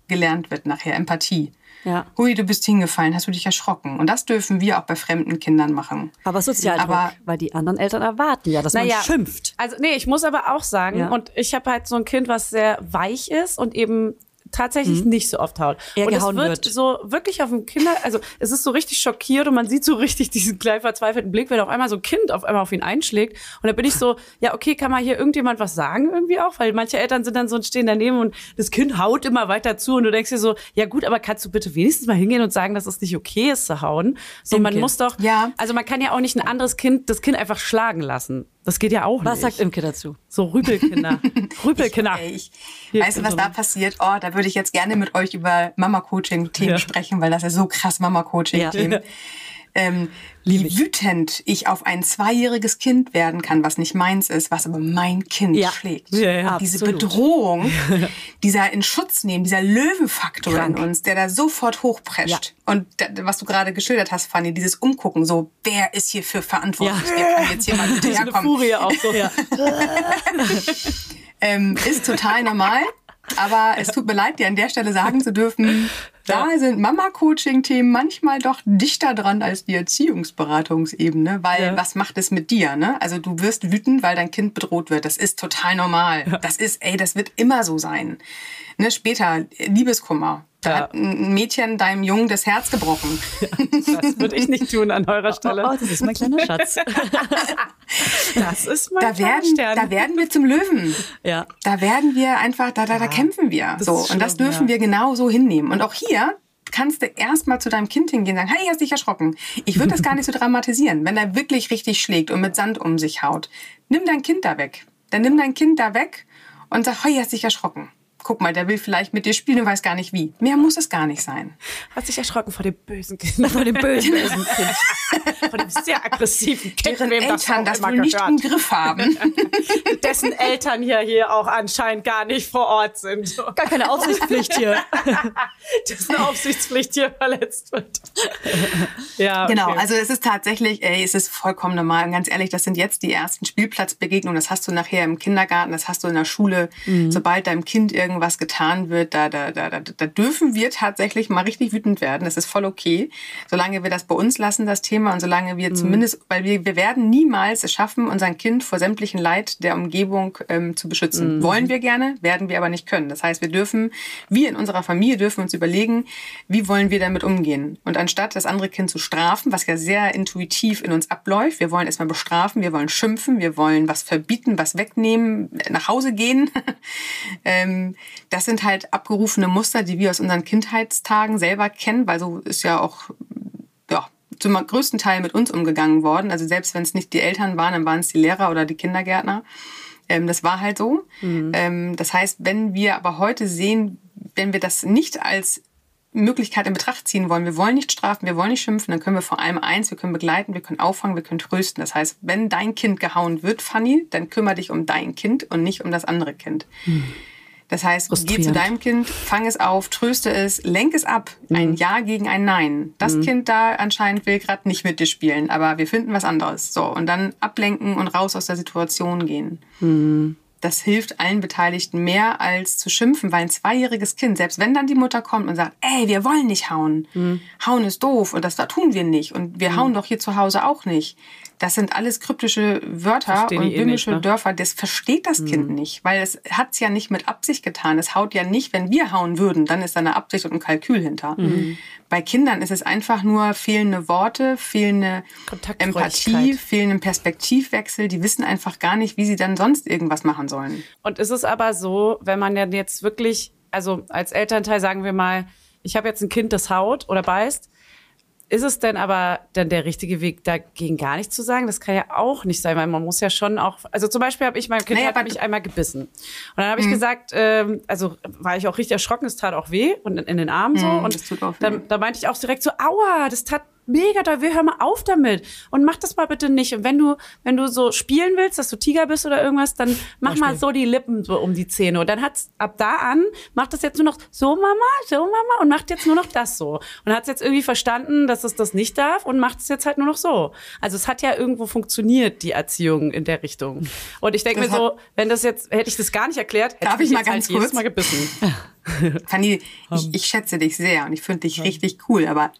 gelernt wird nachher, Empathie. Ja. Hui, du bist hingefallen, hast du dich erschrocken? Und das dürfen wir auch bei fremden Kindern machen. Aber Sozialdruck, Aber- weil die anderen Eltern erwarten ja, dass Naja. man schimpft. Also nee, ich muss aber auch sagen, Ja. und ich habe halt so ein Kind, was sehr weich ist und eben tatsächlich nicht so oft haut. Eher und es wird, wird. so wirklich auf dem Kinder, also es ist so richtig schockiert und man sieht so richtig diesen kleinen verzweifelten Blick, wenn auf einmal so ein Kind auf einmal auf ihn einschlägt. Und da bin ich so, ja okay, kann mal hier irgendjemand was sagen irgendwie auch, weil manche Eltern sind dann so und stehen daneben und das Kind haut immer weiter zu und du denkst dir so, ja gut, aber kannst du bitte wenigstens mal hingehen und sagen, dass es nicht okay ist zu hauen? So, man Imke. muss doch, Ja. also man kann ja auch nicht ein anderes Kind, das Kind einfach schlagen lassen. Das geht ja auch Was nicht. sagt Imke dazu? So Rüpelkinder. (laughs) Rüpelkinder. Ich, Hier weißt du, was da passiert? Oh, da würde ich jetzt gerne mit euch über Mama-Coaching-Themen Ja. sprechen, weil das ist so krass Mama-Coaching-Themen. (laughs) Ähm, wie wütend ich auf ein zweijähriges Kind werden kann, was nicht meins ist, was aber mein Kind Ja. schlägt. Ja, ja, Diese absolut. Bedrohung, (laughs) dieser in Schutz nehmen, dieser Löwenfaktor Krank. in uns, der da sofort hochprescht. Und da, was du gerade geschildert hast, Fanny, dieses Umgucken, so, wer ist hier für verantwortlich? Wer kann jetzt hier mal (laughs) bitte So eine herkommen? Furie auch so. (laughs) ähm, ist total normal. Aber es tut mir leid, dir an der Stelle sagen zu dürfen, da sind Mama-Coaching-Themen manchmal doch dichter dran als die Erziehungsberatungsebene, weil Ja. was macht es mit dir? Ne? Also du wirst wütend, weil dein Kind bedroht wird. Das ist total normal. Das ist, ey, das wird immer so sein. Ne? Später Liebeskummer. Da Ja. hat ein Mädchen deinem Jungen das Herz gebrochen. (laughs) Das würde ich nicht tun an eurer Oh, Stelle. das ist mein kleiner Schatz. (laughs) Das ist mein Da kleiner werden, Stern. da werden wir zum Löwen. ja. Da werden wir einfach, da, da, da kämpfen wir. das So. ist Und das schlimm, dürfen ja. wir genau so hinnehmen. Und auch hier kannst du erstmal zu deinem Kind hingehen und sagen, hey, hast dich erschrocken. Ich würde das gar nicht so dramatisieren, wenn er wirklich richtig schlägt und mit Sand um sich haut. Nimm dein Kind da weg. Dann nimm dein Kind da weg und sag, hey, hast dich erschrocken. Guck mal, der will vielleicht mit dir spielen und weiß gar nicht wie. Mehr muss es gar nicht sein. Hast dich erschrocken vor dem bösen Kind. Von dem bösen, bösen Kind. (laughs) Von dem sehr aggressiven Kind, Deren wem Eltern das, das auch wohl immer nicht im. Griff haben. (laughs) Dessen Eltern hier, hier auch anscheinend gar nicht vor Ort sind. Gar keine Aufsichtspflicht hier. (laughs) Dessen Aufsichtspflicht hier verletzt wird. Ja, okay. Genau, also es ist tatsächlich, ey, es ist vollkommen normal. Und ganz ehrlich, das sind jetzt die ersten Spielplatzbegegnungen. Das hast du nachher im Kindergarten, das hast du in der Schule. Sobald deinem Kind irgendwas getan wird, da, da, da, da, da dürfen wir tatsächlich mal richtig wütend werden. Das ist voll okay. Solange wir das bei uns lassen, das Thema, und solange wir zumindest, weil wir, wir werden niemals es schaffen, unser Kind vor sämtlichen Leid der Umgebung ähm, zu beschützen. Wollen wir gerne, werden wir aber nicht können. Das heißt, wir dürfen, wir in unserer Familie dürfen uns überlegen, wie wollen wir damit umgehen. Und anstatt das andere Kind zu strafen, was ja sehr intuitiv in uns abläuft, wir wollen erstmal bestrafen, wir wollen schimpfen, wir wollen was verbieten, was wegnehmen, nach Hause gehen, (laughs) ähm, das sind halt abgerufene Muster, die wir aus unseren Kindheitstagen selber kennen, weil so ist ja auch ja, zum größten Teil mit uns umgegangen worden. Also selbst wenn es nicht die Eltern waren, dann waren es die Lehrer oder die Kindergärtner. Ähm, das war halt so. Ähm, das heißt, wenn wir aber heute sehen, wenn wir das nicht als Möglichkeit in Betracht ziehen wollen, wir wollen nicht strafen, wir wollen nicht schimpfen, dann können wir vor allem eins, wir können begleiten, wir können auffangen, wir können trösten. Das heißt, wenn dein Kind gehauen wird, Fanny, dann kümmere dich um dein Kind und nicht um das andere Kind. Das heißt, geh zu deinem Kind, fang es auf, tröste es, lenk es ab. Ein Ja gegen ein Nein. Das Kind da anscheinend will gerade nicht mit dir spielen, aber wir finden was anderes. So, und dann ablenken und raus aus der Situation gehen. Das hilft allen Beteiligten mehr als zu schimpfen, weil ein zweijähriges Kind, selbst wenn dann die Mutter kommt und sagt, ey, wir wollen nicht hauen. Hauen ist doof und das da tun wir nicht und wir hauen doch hier zu Hause auch nicht. Das sind alles kryptische Wörter Verstehen und eh böhmische ne? Dörfer. Das versteht das Kind nicht, weil es hat's ja nicht mit Absicht getan. Es haut ja nicht, wenn wir hauen würden, dann ist da eine Absicht und ein Kalkül hinter. Bei Kindern ist es einfach nur fehlende Worte, fehlende. Empathie, fehlenden Perspektivwechsel. Die wissen einfach gar nicht, wie sie dann sonst irgendwas machen sollen. Und ist es aber so, wenn man ja jetzt wirklich, also als Elternteil sagen wir mal, ich habe jetzt ein Kind, das haut oder beißt, ist es denn aber dann der richtige Weg, dagegen gar nichts zu sagen? Das kann ja auch nicht sein, weil man muss ja schon auch, also zum Beispiel habe ich, mein Kind Naja, hat mich einmal gebissen. Und dann habe ich gesagt, ähm, also war ich auch richtig erschrocken, es tat auch weh und in, in den Armen so. Mhm, und das tut auch weh. dann, da meinte ich auch direkt so, aua, das tat mega doll weh, hör mal auf damit und mach das mal bitte nicht. Und wenn du, wenn du so spielen willst, dass du Tiger bist oder irgendwas, dann mach mal so die Lippen so um die Zähne. Und dann hat's ab da an, macht das jetzt nur noch so Mama, so Mama und macht jetzt nur noch das so. Und hat's jetzt irgendwie verstanden, dass es das nicht darf und macht es jetzt halt nur noch so. Also es hat ja irgendwo funktioniert, die Erziehung in der Richtung. Und ich denke mir so, wenn das jetzt, hätte ich das gar nicht erklärt, hätte Darf ich ich mich mal jetzt ganz halt jedes kurz? Mal gebissen. Fanny, ich, ich schätze dich sehr und ich finde dich richtig cool, aber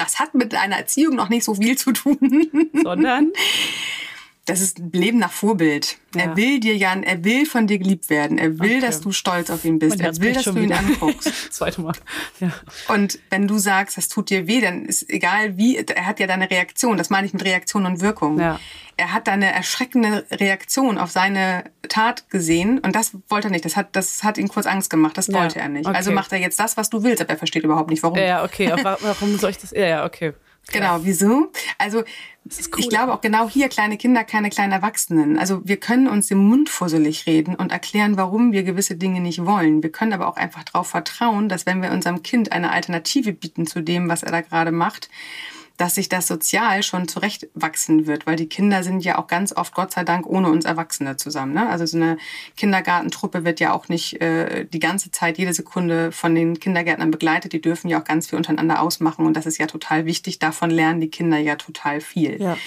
das hat mit deiner Erziehung noch nicht so viel zu tun. Sondern, (laughs) Das ist ein Leben nach Vorbild. Ja. Er will dir ja, er will von dir geliebt werden. Er will, Okay. dass du stolz auf ihn bist. Er will, dass du ihn wieder. anguckst. (laughs) zweite Mal. Ja. Und wenn du sagst, das tut dir weh, dann ist egal wie, er hat ja deine Reaktion. Das meine ich mit Reaktion und Wirkung. Ja. Er hat deine erschreckende Reaktion auf seine Tat gesehen und das wollte er nicht. Das hat, das hat ihn kurz Angst gemacht. Das Ja, wollte er nicht. okay. Also macht er jetzt das, was du willst, aber er versteht überhaupt nicht, warum. Ja, okay. Warum soll ich das? Ja, ja, okay. Genau, wieso? Also ich glaube auch genau hier kleine Kinder, keine kleinen Erwachsenen. Also wir können uns den Mund fusselig reden und erklären, warum wir gewisse Dinge nicht wollen. Wir können aber auch einfach darauf vertrauen, dass wenn wir unserem Kind eine Alternative bieten zu dem, was er da gerade macht, dass sich das sozial schon zurechtwachsen wird, weil die Kinder sind ja auch ganz oft, Gott sei Dank, ohne uns Erwachsene zusammen. Ne? Also so eine Kindergartentruppe wird ja auch nicht äh, die ganze Zeit, jede Sekunde von den Kindergärtnern begleitet. Die dürfen ja auch ganz viel untereinander ausmachen und das ist ja total wichtig. Davon lernen die Kinder ja total viel. Ja.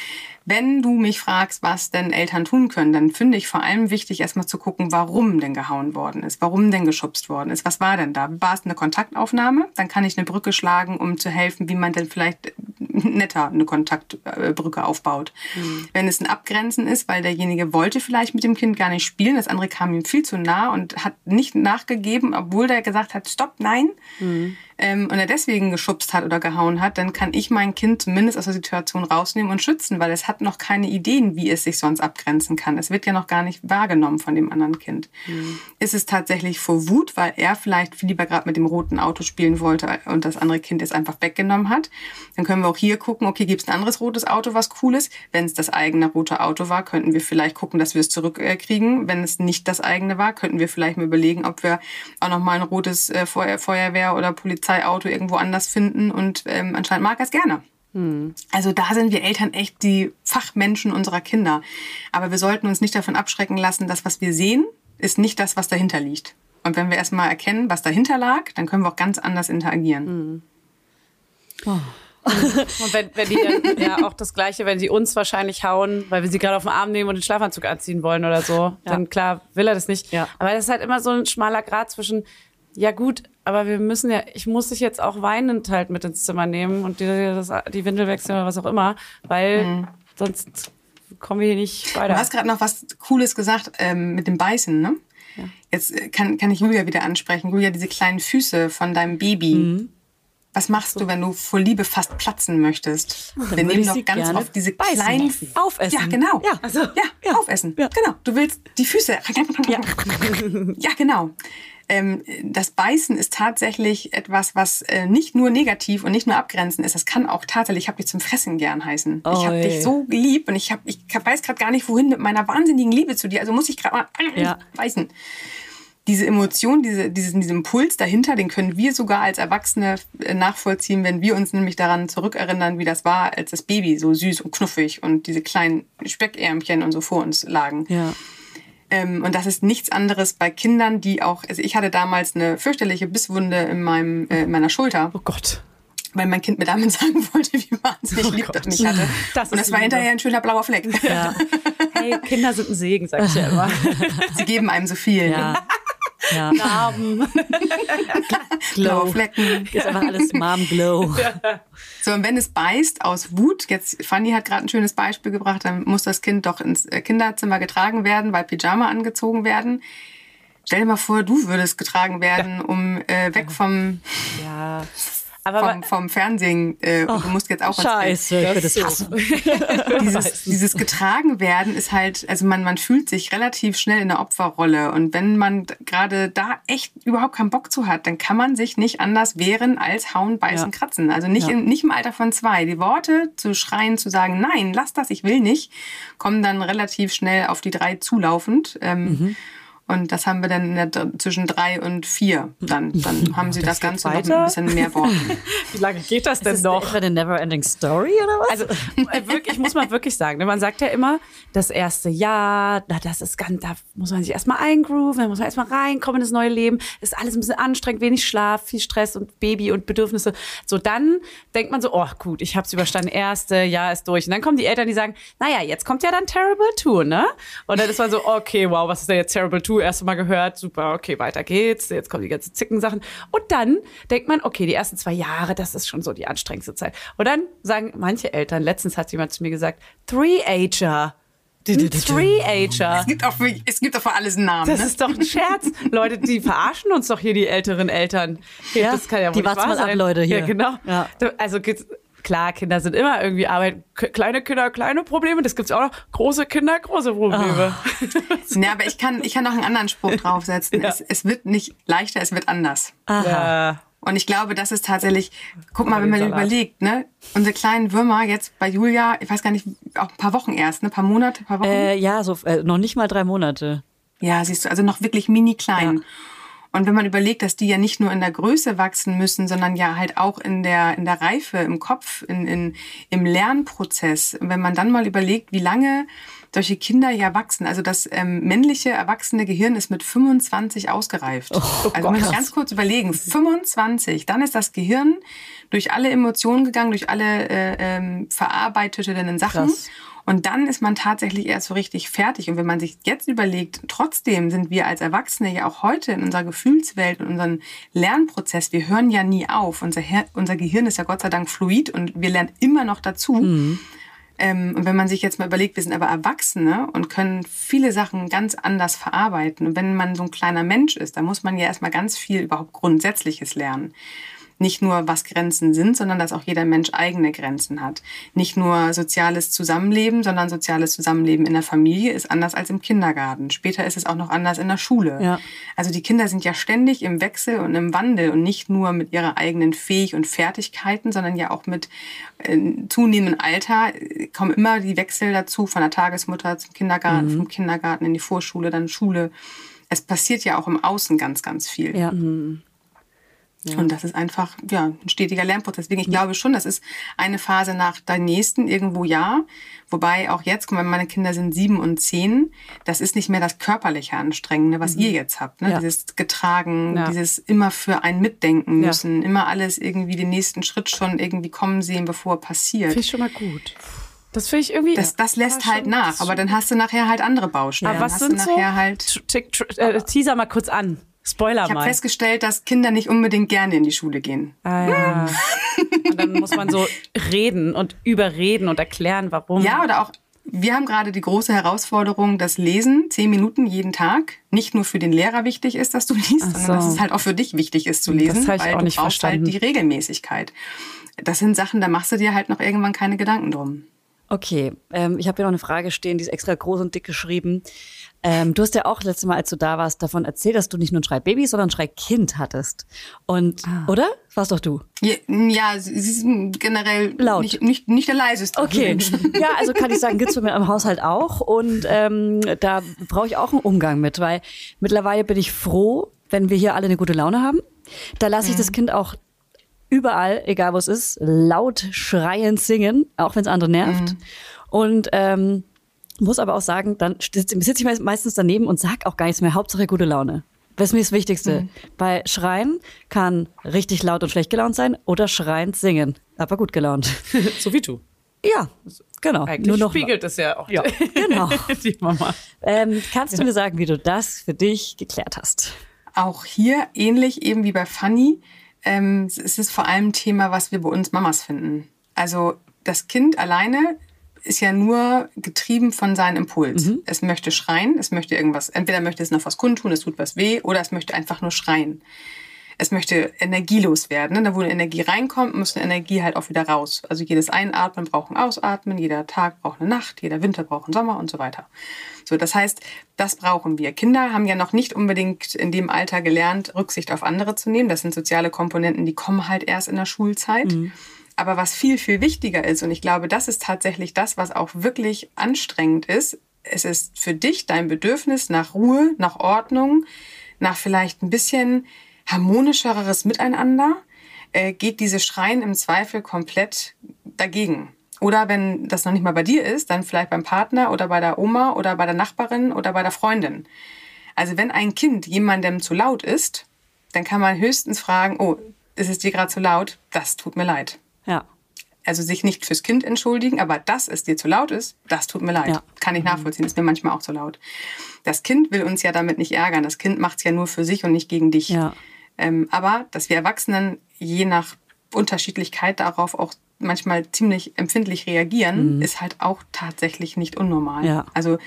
Wenn du mich fragst, was denn Eltern tun können, dann finde ich vor allem wichtig, erstmal zu gucken, warum denn gehauen worden ist, warum denn geschubst worden ist, was war denn da? War es eine Kontaktaufnahme? Dann kann ich eine Brücke schlagen, um zu helfen, wie man denn vielleicht netter eine Kontaktbrücke aufbaut. Wenn es ein Abgrenzen ist, weil derjenige wollte vielleicht mit dem Kind gar nicht spielen, das andere kam ihm viel zu nah und hat nicht nachgegeben, obwohl der gesagt hat, stopp, nein, ähm, und er deswegen geschubst hat oder gehauen hat, dann kann ich mein Kind zumindest aus der Situation rausnehmen und schützen, weil es hat noch keine Ideen, wie es sich sonst abgrenzen kann. Es wird ja noch gar nicht wahrgenommen von dem anderen Kind. Ist es tatsächlich vor Wut, weil er vielleicht viel lieber gerade mit dem roten Auto spielen wollte und das andere Kind es einfach weggenommen hat? Dann können wir auch hier gucken, okay, gibt es ein anderes rotes Auto, was cool ist? Wenn es das eigene rote Auto war, könnten wir vielleicht gucken, dass wir es zurückkriegen. Wenn es nicht das eigene war, könnten wir vielleicht mal überlegen, ob wir auch noch mal ein rotes äh, Feuer, Feuerwehr- oder Polizeiauto irgendwo anders finden. Und ähm, anscheinend mag er es gerne. Also da sind wir Eltern echt die Fachmenschen unserer Kinder. Aber wir sollten uns nicht davon abschrecken lassen, dass was wir sehen, ist nicht das, was dahinter liegt. Und wenn wir erstmal erkennen, was dahinter lag, dann können wir auch ganz anders interagieren. Und wenn, wenn die dann ja auch das Gleiche, wenn sie uns wahrscheinlich hauen, weil wir sie gerade auf den Arm nehmen und den Schlafanzug anziehen wollen oder so, dann klar will er das nicht. Ja. Aber das ist halt immer so ein schmaler Grad zwischen, ja gut, aber wir müssen ja, ich muss dich jetzt auch weinend halt mit ins Zimmer nehmen und dir das, die Windel wechseln oder was auch immer, weil sonst kommen wir hier nicht Du weiter. hast gerade noch was Cooles gesagt ähm, mit dem Beißen, ne? Jetzt äh, kann, kann ich Julia wieder ansprechen. Julia, diese kleinen Füße von deinem Baby. Was machst du, wenn du vor Liebe fast platzen möchtest? Wir würde nehmen ich doch ganz oft diese kleinen lassen. Aufessen. Ja, genau. Ja. Also, ja, ja. aufessen. Ja. Genau. Du willst die Füße. Ja, (laughs) ja genau. (laughs) ähm, das Beißen ist tatsächlich etwas, was äh, nicht nur negativ und nicht nur abgrenzen ist. Das kann auch tatsächlich, ich habe dich zum Fressen gern heißen. Ich habe dich so lieb und ich, hab, ich weiß gerade gar nicht, wohin mit meiner wahnsinnigen Liebe zu dir. Also muss ich gerade mal Ja. (clears throat) beißen. Diese Emotion, diese, diesen, diesen Impuls dahinter, den können wir sogar als Erwachsene äh, nachvollziehen, wenn wir uns nämlich daran zurückerinnern, wie das war, als das Baby so süß und knuffig und diese kleinen Speckärmchen und so vor uns lagen. Ja. Ähm, und das ist nichts anderes bei Kindern, die auch, also ich hatte damals eine fürchterliche Bisswunde in, meinem, äh, in meiner Schulter, Oh Gott. weil mein Kind mir damit (laughs) sagen wollte, wie wahnsinnig lieb das mich hatte. Das und das war hinterher ein schöner blauer Fleck. Ja. (laughs) Hey, Kinder sind ein Segen, sag ich ja immer. Sie geben einem so viel. Ja. Ja. Narben. (laughs) Blaue Flecken. Ist einfach alles Mom Glow. (laughs) So, und wenn es beißt aus Wut, jetzt Fanny hat gerade ein schönes Beispiel gebracht, dann muss das Kind doch ins äh, Kinderzimmer getragen werden, weil Pyjama angezogen werden. Stell dir mal vor, du würdest getragen werden, um äh, weg vom, Ja. Aber vom, vom Fernsehen. Äh, und du musst jetzt auch. Scheiße, ich würde das hassen. (laughs) dieses, dieses getragen werden ist halt, also man, man fühlt sich relativ schnell in der Opferrolle. Und wenn man gerade da echt überhaupt keinen Bock zu hat, dann kann man sich nicht anders wehren als hauen, beißen, Ja. kratzen. Also nicht, Ja. in, nicht im Alter von zwei. Die Worte zu schreien, zu sagen, nein, lass das, ich will nicht, kommen dann relativ schnell auf die drei zulaufend. Ähm, Mhm. Und das haben wir dann in der, zwischen drei und vier. Dann, dann (laughs) haben sie das, geht Ganze noch mit weiter? ein bisschen mehr Worten. (laughs) wie lange geht das denn Ist noch? das etwa eine Never-Ending Story oder was? Also äh, wirklich, muss man wirklich sagen. ne? Man sagt ja immer, das erste Jahr, na, das ist ganz, da muss man sich erstmal eingrooven, da muss man erstmal reinkommen in das neue Leben. Ist alles ein bisschen anstrengend, wenig Schlaf, viel Stress und Baby und Bedürfnisse. So dann denkt man so, oh gut, ich hab's überstanden, erste Jahr ist durch. Und dann kommen die Eltern, die sagen, naja, jetzt kommt ja dann Terrible 2, ne? Und dann ist man so, okay, wow, was ist denn jetzt Terrible 2? Erste Mal gehört, super, okay, weiter geht's. Jetzt kommen die ganzen Zickensachen. Und dann denkt man, okay, die ersten zwei Jahre, das ist schon so die anstrengendste Zeit. Und dann sagen manche Eltern, letztens hat jemand zu mir gesagt, Three-Ager. Ein Three-Ager. Es gibt auch für, es gibt auch für alles einen Namen. Das ne? ist doch ein Scherz. Leute, die verarschen uns doch hier, die älteren Eltern. Ja, das kann ja wohl die nicht wahr mal ab, sein. Leute, hier. Ja, genau. Ja. Also klar, Kinder sind immer irgendwie Arbeit. Kleine Kinder, kleine Probleme. Das gibt's auch noch. Große Kinder, große Probleme. Ja, aber ich kann, ich kann noch einen anderen Spruch draufsetzen. Ja. es, es wird nicht leichter, es wird anders. Ja. Und ich glaube, das ist tatsächlich, guck mal, wenn man überlegt, ne, unsere kleinen Würmer jetzt bei Julia, ich weiß gar nicht, auch ein paar Wochen erst, ne, paar Monate, paar Wochen. äh, ja, so äh, noch nicht mal drei Monate. Ja, siehst du, also noch wirklich mini klein. Ja. Und wenn man überlegt, dass die ja nicht nur in der Größe wachsen müssen, sondern ja halt auch in der, in der Reife, im Kopf, in, in, im Lernprozess. Und wenn man dann mal überlegt, wie lange solche Kinder ja wachsen. Also das ähm, männliche erwachsene Gehirn ist mit 25 ausgereift. also man muss ganz kurz überlegen, 25, dann ist das Gehirn durch alle Emotionen gegangen, durch alle äh, ähm, verarbeiteten Sachen. Krass. Und dann ist man tatsächlich erst so richtig fertig. Und wenn man sich jetzt überlegt, trotzdem sind wir als Erwachsene ja auch heute in unserer Gefühlswelt und unserem Lernprozess, wir hören ja nie auf. Unser, Her unser Gehirn ist ja Gott sei Dank fluid und wir lernen immer noch dazu. Ähm, und wenn man sich jetzt mal überlegt, wir sind aber Erwachsene und können viele Sachen ganz anders verarbeiten. Und wenn man so ein kleiner Mensch ist, dann muss man ja erstmal ganz viel überhaupt Grundsätzliches lernen. Nicht nur, was Grenzen sind, sondern dass auch jeder Mensch eigene Grenzen hat. Nicht nur soziales Zusammenleben, sondern soziales Zusammenleben in der Familie ist anders als im Kindergarten. Später ist es auch noch anders in der Schule. Ja. Also die Kinder sind ja ständig im Wechsel und im Wandel und nicht nur mit ihrer eigenen Fähig und Fertigkeiten, sondern ja auch mit äh, zunehmendem Alter äh, kommen immer die Wechsel dazu von der Tagesmutter zum Kindergarten, vom Kindergarten in die Vorschule, dann Schule. Es passiert ja auch im Außen ganz, ganz viel. Ja. Und das ist einfach ja, ein stetiger Lernprozess. Deswegen, ich glaube schon, das ist eine Phase nach der nächsten irgendwo ja. Wobei auch jetzt, guck mal, meine Kinder sind sieben und zehn, das ist nicht mehr das körperliche Anstrengende, was ihr jetzt habt. Ne? Ja. Dieses getragen, Ja. dieses immer für einen mitdenken Ja. müssen, immer alles irgendwie den nächsten Schritt schon irgendwie kommen sehen, bevor er passiert. Finde ich schon mal gut. Das finde ich irgendwie. Das, das lässt halt schon- nach, aber dann hast du nachher halt andere Baustellen. Aber was sind so? halt äh, teaser mal kurz an. Spoiler ich habe mal. festgestellt, dass Kinder nicht unbedingt gerne in die Schule gehen. Ah, ja. (laughs) und dann muss man so reden und überreden und erklären, warum. Ja, oder auch, wir haben gerade die große Herausforderung, dass Lesen zehn Minuten jeden Tag nicht nur für den Lehrer wichtig ist, dass du liest, Ach sondern dass so. es halt auch für dich wichtig ist zu lesen, Das ich weil auch du nicht brauchst verstanden. halt die Regelmäßigkeit. Das sind Sachen, da machst du dir halt noch irgendwann keine Gedanken drum. Okay, ähm, ich habe hier noch eine Frage stehen, die ist extra groß und dick geschrieben. Ähm, du hast ja auch letztes Mal, als du da warst, davon erzählt, dass du nicht nur ein Schreibaby, sondern ein Schreikind hattest. Und, oder? Warst doch du? Ja, ja sie sind generell Laut. Nicht, nicht, nicht der leiseste. Okay. (laughs) Ja, also kann ich sagen, gibt's bei mir im Haushalt auch. Und ähm, da brauche ich auch einen Umgang mit, weil mittlerweile bin ich froh, wenn wir hier alle eine gute Laune haben. Da lasse ich das Kind auch überall, egal wo es ist, laut schreiend singen, auch wenn es andere nervt. Und ähm, muss aber auch sagen, dann sitze sitz ich meistens daneben und sag auch gar nichts mehr. Hauptsache gute Laune. Das ist mir das Wichtigste. Bei Schreien kann richtig laut und schlecht gelaunt sein oder schreiend singen. Aber gut gelaunt. (laughs) So wie du. Ja, genau. Eigentlich Nur noch spiegelt es ja auch Ja, (laughs) genau. (laughs) die Mama. Ähm, kannst du mir sagen, wie du das für dich geklärt hast? Auch hier ähnlich eben wie bei Fanny. Ähm, es ist vor allem ein Thema, was wir bei uns Mamas finden. Also das Kind alleine ist ja nur getrieben von seinem Impuls. Es möchte schreien, es möchte irgendwas, entweder möchte es noch was kundtun, es tut was weh, oder es möchte einfach nur schreien. Es möchte energielos werden. Ne? Da, wo eine Energie reinkommt, muss eine Energie halt auch wieder raus. Also jedes Einatmen braucht ein Ausatmen, jeder Tag braucht eine Nacht, jeder Winter braucht einen Sommer und so weiter. So, das heißt, das brauchen wir. Kinder haben ja noch nicht unbedingt in dem Alter gelernt, Rücksicht auf andere zu nehmen. Das sind soziale Komponenten, die kommen halt erst in der Schulzeit. Aber was viel, viel wichtiger ist, und ich glaube, das ist tatsächlich das, was auch wirklich anstrengend ist, es ist für dich dein Bedürfnis nach Ruhe, nach Ordnung, nach vielleicht ein bisschen harmonischeres Miteinander, äh, geht dieses Schreien im Zweifel komplett dagegen. Oder wenn das noch nicht mal bei dir ist, dann vielleicht beim Partner oder bei der Oma oder bei der Nachbarin oder bei der Freundin. Also wenn ein Kind jemandem zu laut ist, dann kann man höchstens fragen, oh, ist es dir gerade zu laut? Das tut mir leid. Ja. Also sich nicht fürs Kind entschuldigen, aber dass es dir zu laut ist, das tut mir leid. Ja. Kann ich nachvollziehen, ist mir manchmal auch zu laut. Das Kind will uns ja damit nicht ärgern. Das Kind macht es ja nur für sich und nicht gegen dich. Ja. Ähm, aber dass wir Erwachsenen je nach Unterschiedlichkeit darauf auch manchmal ziemlich empfindlich reagieren, ist halt auch tatsächlich nicht unnormal. Ja. Also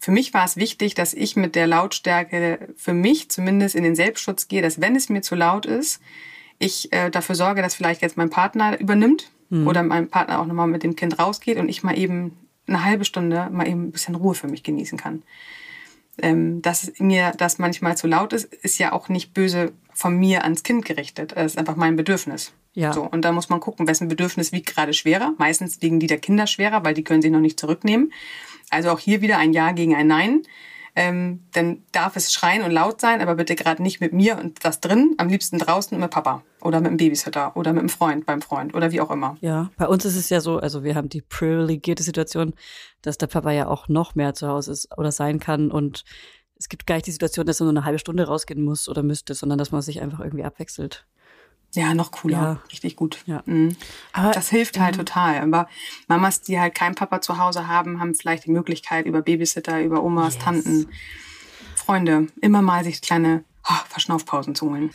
für mich war es wichtig, dass ich mit der Lautstärke für mich zumindest in den Selbstschutz gehe, dass wenn es mir zu laut ist, ich äh, dafür sorge, dass vielleicht jetzt mein Partner übernimmt oder mein Partner auch nochmal mit dem Kind rausgeht und ich mal eben eine halbe Stunde mal eben ein bisschen Ruhe für mich genießen kann. Ähm, dass mir das manchmal zu laut ist, ist ja auch nicht böse von mir ans Kind gerichtet. Es ist einfach mein Bedürfnis. Ja. So, und da muss man gucken, wessen Bedürfnis wiegt gerade schwerer. Meistens liegen die der Kinder schwerer, weil die können sich noch nicht zurücknehmen. Also auch hier wieder ein Ja gegen ein Nein. Ähm, dann darf es schreien und laut sein, aber bitte gerade nicht mit mir und das drin, am liebsten draußen mit Papa oder mit dem Babysitter oder mit dem Freund beim Freund oder wie auch immer. Ja, bei uns ist es ja so, also wir haben die privilegierte Situation, dass der Papa ja auch noch mehr zu Hause ist oder sein kann und es gibt gar nicht die Situation, dass er nur eine halbe Stunde rausgehen muss oder müsste, sondern dass man sich einfach irgendwie abwechselt. Ja, noch cooler. Ja. Richtig gut. Ja. Mhm. Aber- das hilft halt total. Aber Mamas, die halt keinen Papa zu Hause haben, haben vielleicht die Möglichkeit über Babysitter, über Omas, Tanten, Freunde, immer mal sich kleine oh, Verschnaufpausen zu holen.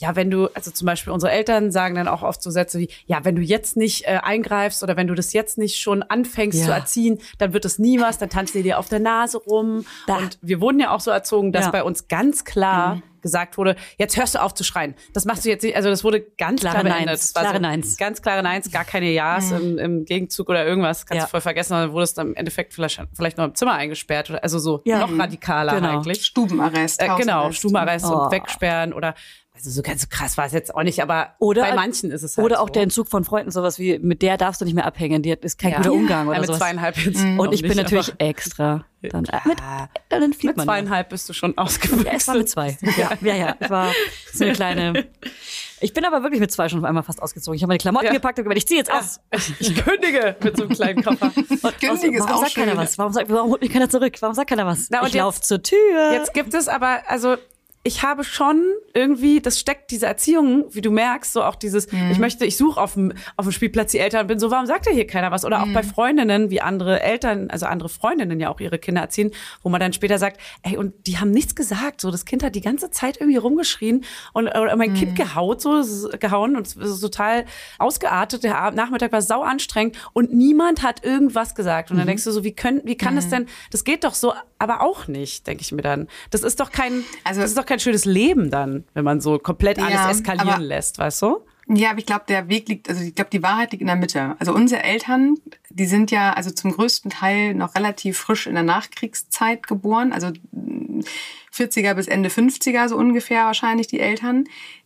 Ja, wenn du, also zum Beispiel unsere Eltern sagen dann auch oft so Sätze wie, ja, wenn du jetzt nicht äh, eingreifst oder wenn du das jetzt nicht schon anfängst Ja. zu erziehen, dann wird es nie was, dann tanzt ihr dir auf der Nase rum. Da. Und wir wurden ja auch so erzogen, dass Ja. bei uns ganz klar gesagt wurde, jetzt hörst du auf zu schreien. Das machst du jetzt nicht, also das wurde ganz Klare klar beendet. Neins, klare so Neins. Ganz klare Neins, gar keine Ja's im, im Gegenzug oder irgendwas. Kannst Ja. du voll vergessen, dann wurdest du im Endeffekt vielleicht, vielleicht noch im Zimmer eingesperrt oder also so Ja. noch radikaler Genau. eigentlich. Stubenarrest. Äh, genau. Stubenarrest Oh. und wegsperren oder also so ganz so krass war es jetzt auch nicht, aber Oder bei manchen ist es halt Oder auch so. der Entzug von Freunden, sowas wie, mit der darfst du nicht mehr abhängen, die ist kein guter Umgang oder ja, mit sowas. zweieinhalb jetzt Und auch ich bin natürlich extra. Dann, äh, mit, dann mit man. ja. zweieinhalb bist du schon Ja, ausgewachsen. es war mit zwei. (laughs) Ja, ja, ja. Es war so eine kleine. Ich bin aber wirklich mit zwei schon auf einmal fast ausgezogen. Ich habe meine Klamotten Ja. gepackt und gesagt, ich ziehe jetzt aus. (laughs) Ich kündige mit so einem kleinen Koffer. (laughs) Kündige ist warum sagt keiner schön. was? Warum, sagt, warum holt mich keiner zurück? Warum sagt keiner was? Na, und ich laufe zur Tür. Jetzt gibt es aber, also ich habe schon irgendwie, das steckt diese Erziehung, wie du merkst, so auch dieses, Mhm. ich möchte, ich suche auf dem, auf dem Spielplatz die Eltern und bin so, warum sagt da hier keiner was? Oder auch Mhm. bei Freundinnen, wie andere Eltern, also andere Freundinnen ja auch ihre Kinder erziehen, wo man dann später sagt, ey, und die haben nichts gesagt, so das Kind hat die ganze Zeit irgendwie rumgeschrien und oder mein Mhm. Kind gehaut, so gehauen und es ist total ausgeartet. Der Nachmittag war sau anstrengend und niemand hat irgendwas gesagt. Und Mhm. dann denkst du so, wie können, wie kann das denn, das geht doch so, aber auch nicht, denke ich mir dann. Das ist doch kein, Also- das ist doch kein schönes Leben dann, wenn man so komplett alles Ja, eskalieren lässt, weißt du? Ja, aber ich glaube, der Weg liegt, also ich glaube, die Wahrheit liegt in der Mitte. Also unsere Eltern die sind ja also zum größten Teil noch relativ frisch in der Nachkriegszeit geboren, also 40er bis Ende 50er so ungefähr wahrscheinlich die Eltern.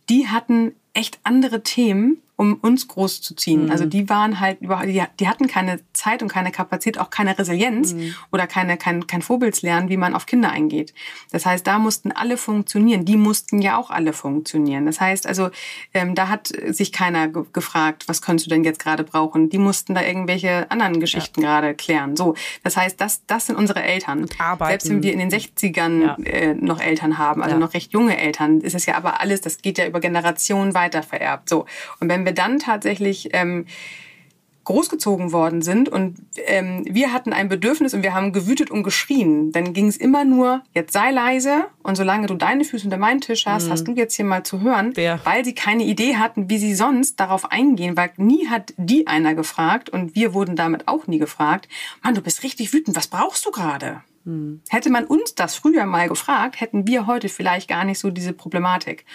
Die hatten echt andere Themen um uns groß zu ziehen. Mhm. Also die waren halt überhaupt, die, die, hatten keine Zeit und keine Kapazität, auch keine Resilienz mhm. oder keine, kein, kein Vorbildslernen, wie man auf Kinder eingeht. Das heißt, da mussten alle funktionieren. Die mussten ja auch alle funktionieren. Das heißt also, ähm, da hat sich keiner ge gefragt, was könntest du denn jetzt gerade brauchen? Die mussten da irgendwelche anderen Geschichten ja. gerade klären. So, das heißt, das, das sind unsere Eltern. Selbst wenn wir in den 60ern ja. äh, noch Eltern haben, also ja. noch recht junge Eltern, ist es ja aber alles, das geht ja über Generationen weiter vererbt. So. Und wenn wir dann tatsächlich ähm, großgezogen worden sind und ähm, wir hatten ein Bedürfnis und wir haben gewütet und geschrien, dann ging es immer nur, jetzt sei leise und solange du deine Füße unter meinen Tisch hast, mhm. hast du jetzt hier mal zu hören, ja. weil sie keine Idee hatten, wie sie sonst darauf eingehen, weil nie hat die einer gefragt und wir wurden damit auch nie gefragt, Mann, du bist richtig wütend, was brauchst du gerade? Hätte man uns das früher mal gefragt, hätten wir heute vielleicht gar nicht so diese Problematik.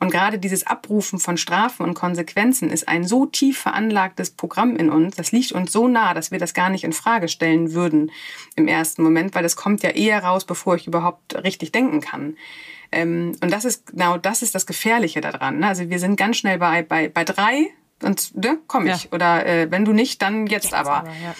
Und gerade dieses Abrufen von Strafen und Konsequenzen ist ein so tief veranlagtes Programm in uns, das liegt uns so nah, dass wir das gar nicht in Frage stellen würden im ersten Moment, weil das kommt ja eher raus, bevor ich überhaupt richtig denken kann. Ähm, und das ist genau das ist das Gefährliche daran. Ne? Also wir sind ganz schnell bei, bei, bei drei und ne, komm ich. Ja. Oder äh, wenn du nicht, dann jetzt, jetzt aber. aber ja.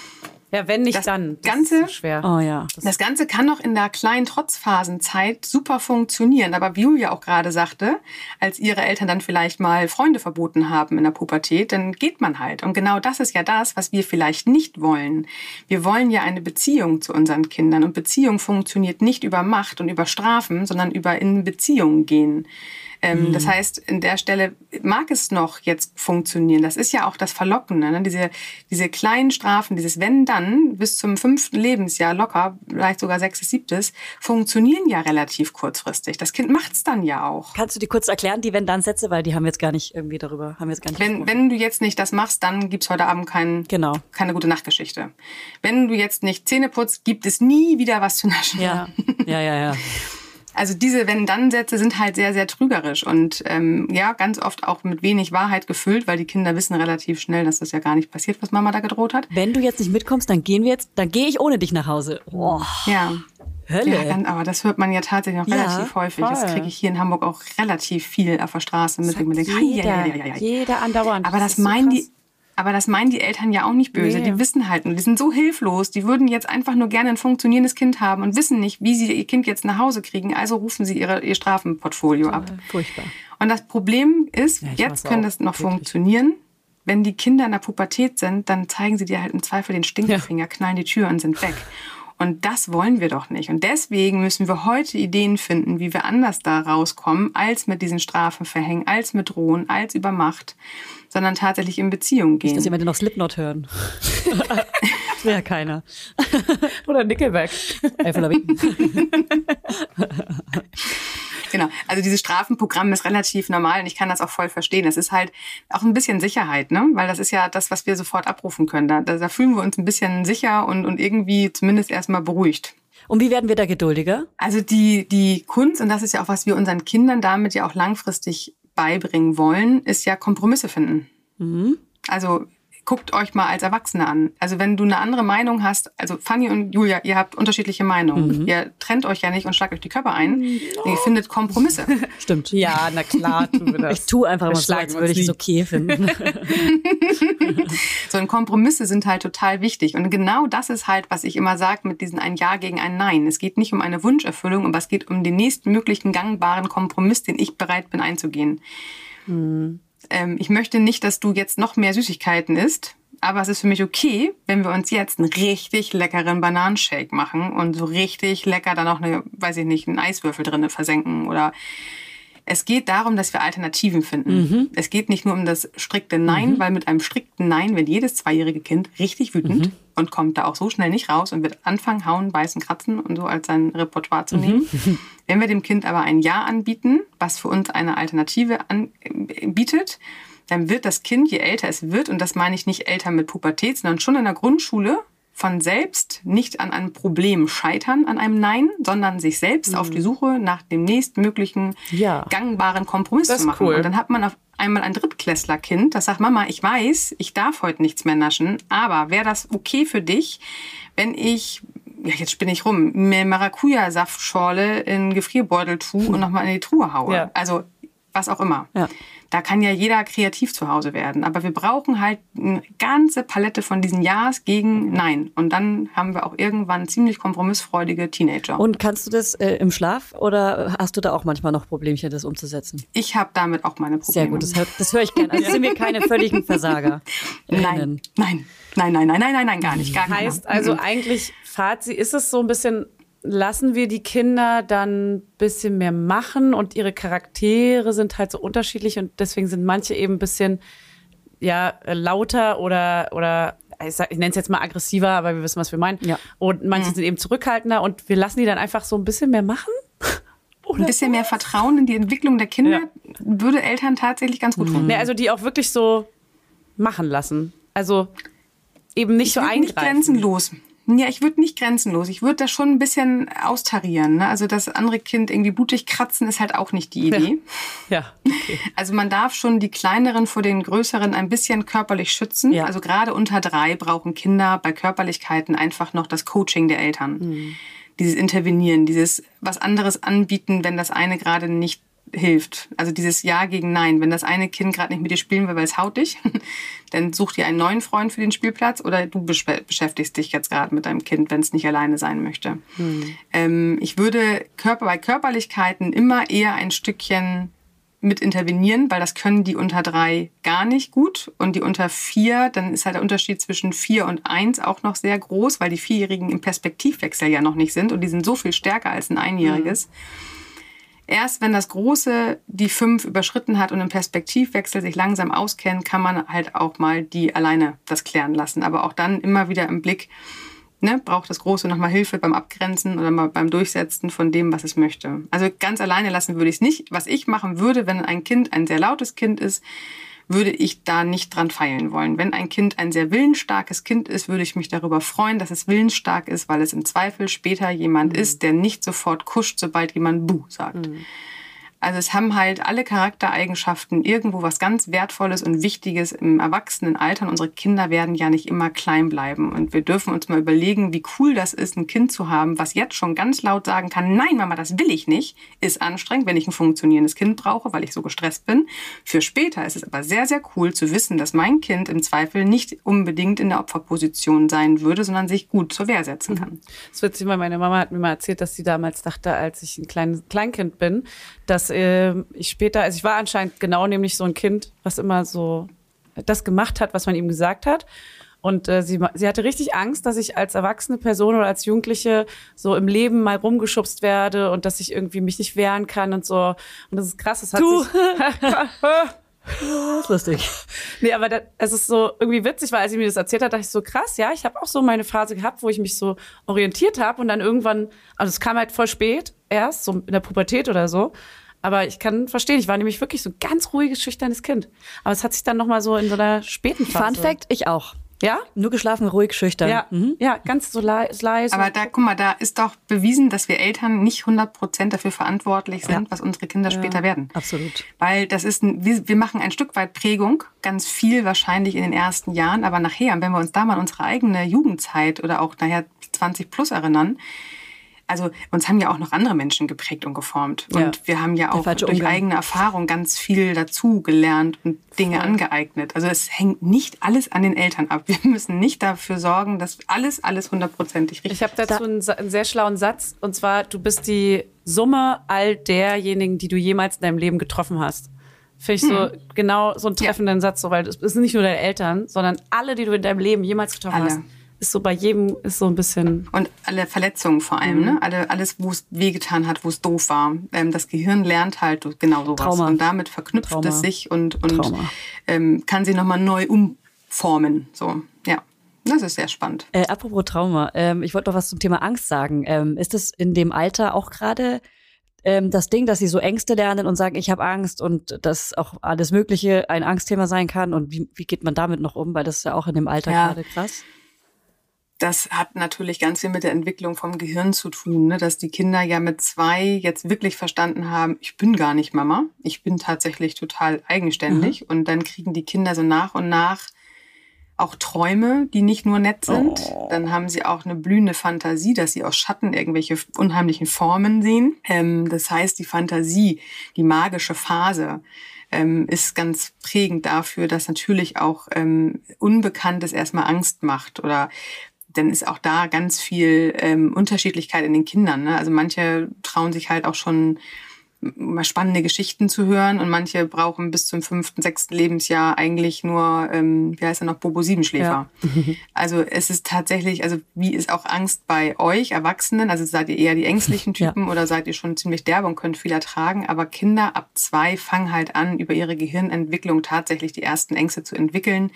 Ja, wenn nicht, das dann. Das Ganze, schwer. Oh ja. Das, das Ganze kann noch in der kleinen Trotzphasenzeit super funktionieren. Aber wie Julia auch gerade sagte, als ihre Eltern dann vielleicht mal Freunde verboten haben in der Pubertät, dann geht man halt. Und genau das ist ja das, was wir vielleicht nicht wollen. Wir wollen ja eine Beziehung zu unseren Kindern. Und Beziehung funktioniert nicht über Macht und über Strafen, sondern über in Beziehungen gehen. Ähm, mhm. Das heißt, in der Stelle mag es noch jetzt funktionieren. Das ist ja auch das Verlockende. Ne? Diese, diese kleinen Strafen, dieses Wenn dann bis zum fünften Lebensjahr locker, vielleicht sogar sechstes, siebtes, funktionieren ja relativ kurzfristig. Das Kind macht es dann ja auch. Kannst du die kurz erklären, die Wenn-Dann-Sätze? Weil die haben wir jetzt gar nicht irgendwie darüber, haben wir jetzt gar nicht Wenn, wenn du jetzt nicht das machst, dann gibt's heute Abend kein, genau. keine gute Nachtgeschichte. Wenn du jetzt nicht Zähne putzt, gibt es nie wieder was zu naschen. Ja, ja, ja, ja. (laughs) Also diese Wenn-Dann-Sätze sind halt sehr, sehr trügerisch und ähm, ja, ganz oft auch mit wenig Wahrheit gefüllt, weil die Kinder wissen relativ schnell, dass das ja gar nicht passiert, was Mama da gedroht hat. Wenn du jetzt nicht mitkommst, dann gehen wir jetzt, dann gehe ich ohne dich nach Hause. Oh. Ja. Hölle. Ja, aber das hört man ja tatsächlich noch relativ ja, häufig. Voll. Das kriege ich hier in Hamburg auch relativ viel auf der Straße mit. Sagt jeder, ja, jeder andauernd. Aber das, das meinen so die aber das meinen die Eltern ja auch nicht böse. Nee. Die wissen halt nur, die sind so hilflos. Die würden jetzt einfach nur gerne ein funktionierendes Kind haben und wissen nicht, wie sie ihr Kind jetzt nach Hause kriegen. Also rufen sie ihre, ihr Strafenportfolio ab. Furchtbar. Und das Problem ist, ja, jetzt könnte es noch wirklich. funktionieren. Wenn die Kinder in der Pubertät sind, dann zeigen sie dir halt im Zweifel den Stinkefinger, ja. knallen die Tür und sind weg. Und das wollen wir doch nicht. Und deswegen müssen wir heute Ideen finden, wie wir anders da rauskommen, als mit diesen Strafen verhängen, als mit Drohen, als über Macht sondern tatsächlich in Beziehung gehen. Nicht, dass jemand noch Slipknot hören. (laughs) das wäre ja keiner. Oder Nickelback. (laughs) genau. Also dieses Strafenprogramm ist relativ normal und ich kann das auch voll verstehen. Es ist halt auch ein bisschen Sicherheit, ne? Weil das ist ja das, was wir sofort abrufen können. Da, da fühlen wir uns ein bisschen sicher und, und irgendwie zumindest erstmal beruhigt. Und wie werden wir da geduldiger? Also die, die Kunst, und das ist ja auch, was wir unseren Kindern damit ja auch langfristig beibringen wollen, ist ja Kompromisse finden. Mhm. Also guckt euch mal als Erwachsene an. Also wenn du eine andere Meinung hast, also Fanny und Julia, ihr habt unterschiedliche Meinungen. Mhm. Ihr trennt euch ja nicht und schlagt euch die Körper ein. Oh. Ihr findet Kompromisse. (laughs) Stimmt. Ja, na klar tun wir (laughs) das. Ich tue einfach mal so, als würde ich es okay finden. (laughs) so und Kompromisse sind halt total wichtig. Und genau das ist halt, was ich immer sage mit diesen ein Ja gegen ein Nein. Es geht nicht um eine Wunscherfüllung, aber es geht um den nächstmöglichen gangbaren Kompromiss, den ich bereit bin einzugehen. Mhm ähm, ich möchte nicht, dass du jetzt noch mehr Süßigkeiten isst, aber es ist für mich okay, wenn wir uns jetzt einen richtig leckeren Bananenshake machen und so richtig lecker dann auch eine, weiß ich nicht, einen Eiswürfel drinne versenken oder es geht darum, dass wir Alternativen finden. Mhm. Es geht nicht nur um das strikte Nein, mhm. weil mit einem strikten Nein wird jedes zweijährige Kind richtig wütend mhm. Und kommt da auch so schnell nicht raus und wird anfangen, hauen, beißen, kratzen und so als sein Repertoire zu nehmen. Mhm. Wenn wir dem Kind aber ein Ja anbieten, was für uns eine Alternative anbietet, dann wird das Kind, je älter es wird, und das meine ich nicht älter mit Pubertät, sondern schon in der Grundschule, von selbst nicht an einem Problem scheitern, an einem Nein, sondern sich selbst mhm. auf die Suche nach dem nächstmöglichen ja. gangbaren Kompromiss das zu machen. Cool. Und dann hat man auf, einmal ein Drittklässlerkind, das sagt, Mama, ich weiß, ich darf heute nichts mehr naschen, aber wäre das okay für dich, wenn ich, ja, jetzt spinne ich rum, mir Maracuja-Saftschorle in Gefrierbeutel tue und nochmal in die Truhe haue? Ja. Also, was auch immer. Ja. Da kann ja jeder kreativ zu Hause werden. Aber wir brauchen halt eine ganze Palette von diesen Ja's gegen Nein. Und dann haben wir auch irgendwann ziemlich kompromissfreudige Teenager. Und kannst du das äh, im Schlaf oder hast du da auch manchmal noch Problemchen, das umzusetzen? ich habe damit auch meine Probleme. Sehr gut, das, hör- das höre ich gerne. Also sind wir keine völligen Versager. (laughs) Nein, nein, nein, nein, nein, nein, nein, nein, gar nicht. Gar nicht. Heißt also eigentlich, Fazit, ist es so ein bisschen, lassen wir die Kinder dann ein bisschen mehr machen und ihre Charaktere sind halt so unterschiedlich und deswegen sind manche eben ein bisschen ja, lauter oder, oder ich, sag- ich nenne es jetzt mal aggressiver, aber wir wissen, was wir meinen. Ja. Und manche sind eben zurückhaltender und wir lassen die dann einfach so ein bisschen mehr machen. (laughs) ein bisschen mehr Vertrauen in die Entwicklung der Kinder Ja. würde Eltern tatsächlich ganz gut tun. Ne, also die auch wirklich so machen lassen. Also eben nicht Ich so würde nicht eingreifen. grenzenlos. Ja, ich würde nicht grenzenlos. Ich würde das schon ein bisschen austarieren. Ne? Also das andere Kind irgendwie blutig kratzen ist halt auch nicht die Idee. Ja, okay. Also man darf schon die kleineren vor den größeren ein bisschen körperlich schützen. Ja. Also gerade unter drei brauchen Kinder bei Körperlichkeiten einfach noch das Coaching der Eltern. Dieses Intervenieren, dieses was anderes anbieten, wenn das eine gerade nicht hilft. Also dieses Ja gegen Nein. Wenn das eine Kind gerade nicht mit dir spielen will, weil es haut dich, (laughs) dann such dir einen neuen Freund für den Spielplatz oder du besch- beschäftigst dich jetzt gerade mit deinem Kind, wenn es nicht alleine sein möchte. Ähm, ich würde Körper bei Körperlichkeiten immer eher ein Stückchen mit intervenieren, weil das können die unter drei gar nicht gut. Und die unter vier, dann ist halt der Unterschied zwischen vier und eins auch noch sehr groß, weil die Vierjährigen im Perspektivwechsel ja noch nicht sind und die sind so viel stärker als ein Einjähriges. Erst wenn das Große die fünf überschritten hat und im Perspektivwechsel sich langsam auskennt, kann man halt auch mal die alleine das klären lassen. Aber auch dann immer wieder im Blick, ne, braucht das Große nochmal Hilfe beim Abgrenzen oder mal beim Durchsetzen von dem, was es möchte. Also ganz alleine lassen würde ich es nicht. Was ich machen würde, wenn ein Kind ein sehr lautes Kind ist, würde ich da nicht dran feilen wollen. Wenn ein Kind ein sehr willensstarkes Kind ist, würde ich mich darüber freuen, dass es willensstark ist, weil es im Zweifel später jemand ist, der nicht sofort kuscht, sobald jemand Bu sagt. Also es haben halt alle Charaktereigenschaften irgendwo was ganz Wertvolles und Wichtiges im Erwachsenenalter. Und unsere Kinder werden ja nicht immer klein bleiben. Und wir dürfen uns mal überlegen, wie cool das ist, ein Kind zu haben, was jetzt schon ganz laut sagen kann, nein, Mama, das will ich nicht. Ist anstrengend, wenn ich ein funktionierendes Kind brauche, weil ich so gestresst bin. Für später ist es aber sehr, sehr cool zu wissen, dass mein Kind im Zweifel nicht unbedingt in der Opferposition sein würde, sondern sich gut zur Wehr setzen kann. Das ist witzig, weil meine Mama hat mir mal erzählt, dass sie damals dachte, als ich ein kleines Kleinkind bin, dass äh, ich später, also ich war anscheinend genau nämlich so ein Kind, was immer so das gemacht hat, was man ihm gesagt hat. Und äh, sie, sie hatte richtig Angst, dass ich als erwachsene Person oder als Jugendliche so im Leben mal rumgeschubst werde und dass ich irgendwie mich nicht wehren kann und so. Und das ist krass. Das hat Du. sich, Das ist lustig. (laughs) Nee, aber das, es ist so irgendwie witzig, weil als sie mir das erzählt hat, dachte ich so krass, ja, ich habe auch so meine Phase gehabt, wo ich mich so orientiert habe und dann irgendwann, also es kam halt voll spät erst, so in der Pubertät oder so. Aber ich kann verstehen, ich war nämlich wirklich so ein ganz ruhiges, schüchternes Kind. Aber es hat sich dann nochmal so in so einer späten Phase. Fun Fact, ich auch. Ja? Nur geschlafen, ruhig, schüchtern. Ja, Mhm. ja, ganz so lei- leise. Aber da, guck mal, da ist doch bewiesen, dass wir Eltern nicht 100% dafür verantwortlich sind, Ja. was unsere Kinder später werden. Absolut. Weil das ist, ein, wir, wir machen ein Stück weit Prägung, ganz viel wahrscheinlich in den ersten Jahren, aber nachher, wenn wir uns da mal an unsere eigene Jugendzeit oder auch nachher 20 plus erinnern, also uns haben ja auch noch andere Menschen geprägt und geformt. Ja. Und wir haben ja auch durch Umgang. eigene Erfahrung ganz viel dazu gelernt und Dinge angeeignet. Also es hängt nicht alles an den Eltern ab. Wir müssen nicht dafür sorgen, dass alles, alles hundertprozentig richtig Ich habe dazu einen, Sa- einen sehr schlauen Satz. Und zwar, du bist die Summe all derjenigen, die du jemals in deinem Leben getroffen hast. Finde ich so genau so einen treffenden Satz, so, weil es sind nicht nur deine Eltern, sondern alle, die du in deinem Leben jemals getroffen Alle. hast. Ist so bei jedem, ist so ein bisschen. Und alle Verletzungen vor allem, Mhm. ne? Alle, alles, wo es wehgetan hat, wo es doof war. Ähm, das Gehirn lernt halt genau sowas. Trauma. Und damit verknüpft Trauma. es sich und, und ähm, kann sie nochmal neu umformen. So, ja. Das ist sehr spannend. Äh, apropos Trauma, ähm, ich wollte noch was zum Thema Angst sagen. Ähm, ist es in dem Alter auch gerade ähm, das Ding, dass sie so Ängste lernen und sagen, ich habe Angst und dass auch alles Mögliche ein Angstthema sein kann? Und wie, wie geht man damit noch um? Weil das ist ja auch in dem Alter Ja. gerade krass. Das hat natürlich ganz viel mit der Entwicklung vom Gehirn zu tun, ne? dass die Kinder ja mit zwei jetzt wirklich verstanden haben, ich bin gar nicht Mama, ich bin tatsächlich total eigenständig. Mhm. Und dann kriegen die Kinder so nach und nach auch Träume, die nicht nur nett sind. Oh. Dann haben sie auch eine blühende Fantasie, dass sie aus Schatten irgendwelche unheimlichen Formen sehen. Ähm, das heißt, die Fantasie, die magische Phase, ähm, ist ganz prägend dafür, dass natürlich auch ähm, Unbekanntes erstmal Angst macht oder dann ist auch da ganz viel ähm, Unterschiedlichkeit in den Kindern. Ne? Also manche trauen sich halt auch schon mal spannende Geschichten zu hören und manche brauchen bis zum fünften, sechsten Lebensjahr eigentlich nur, ähm, wie heißt er noch, Bobo Siebenschläfer. Ja. (laughs) also es ist tatsächlich, also wie ist auch Angst bei euch Erwachsenen? Also seid ihr eher die ängstlichen (laughs) Typen ja. oder seid ihr schon ziemlich derbe und könnt viel ertragen? Aber Kinder ab zwei fangen halt an, über ihre Gehirnentwicklung tatsächlich die ersten Ängste zu entwickeln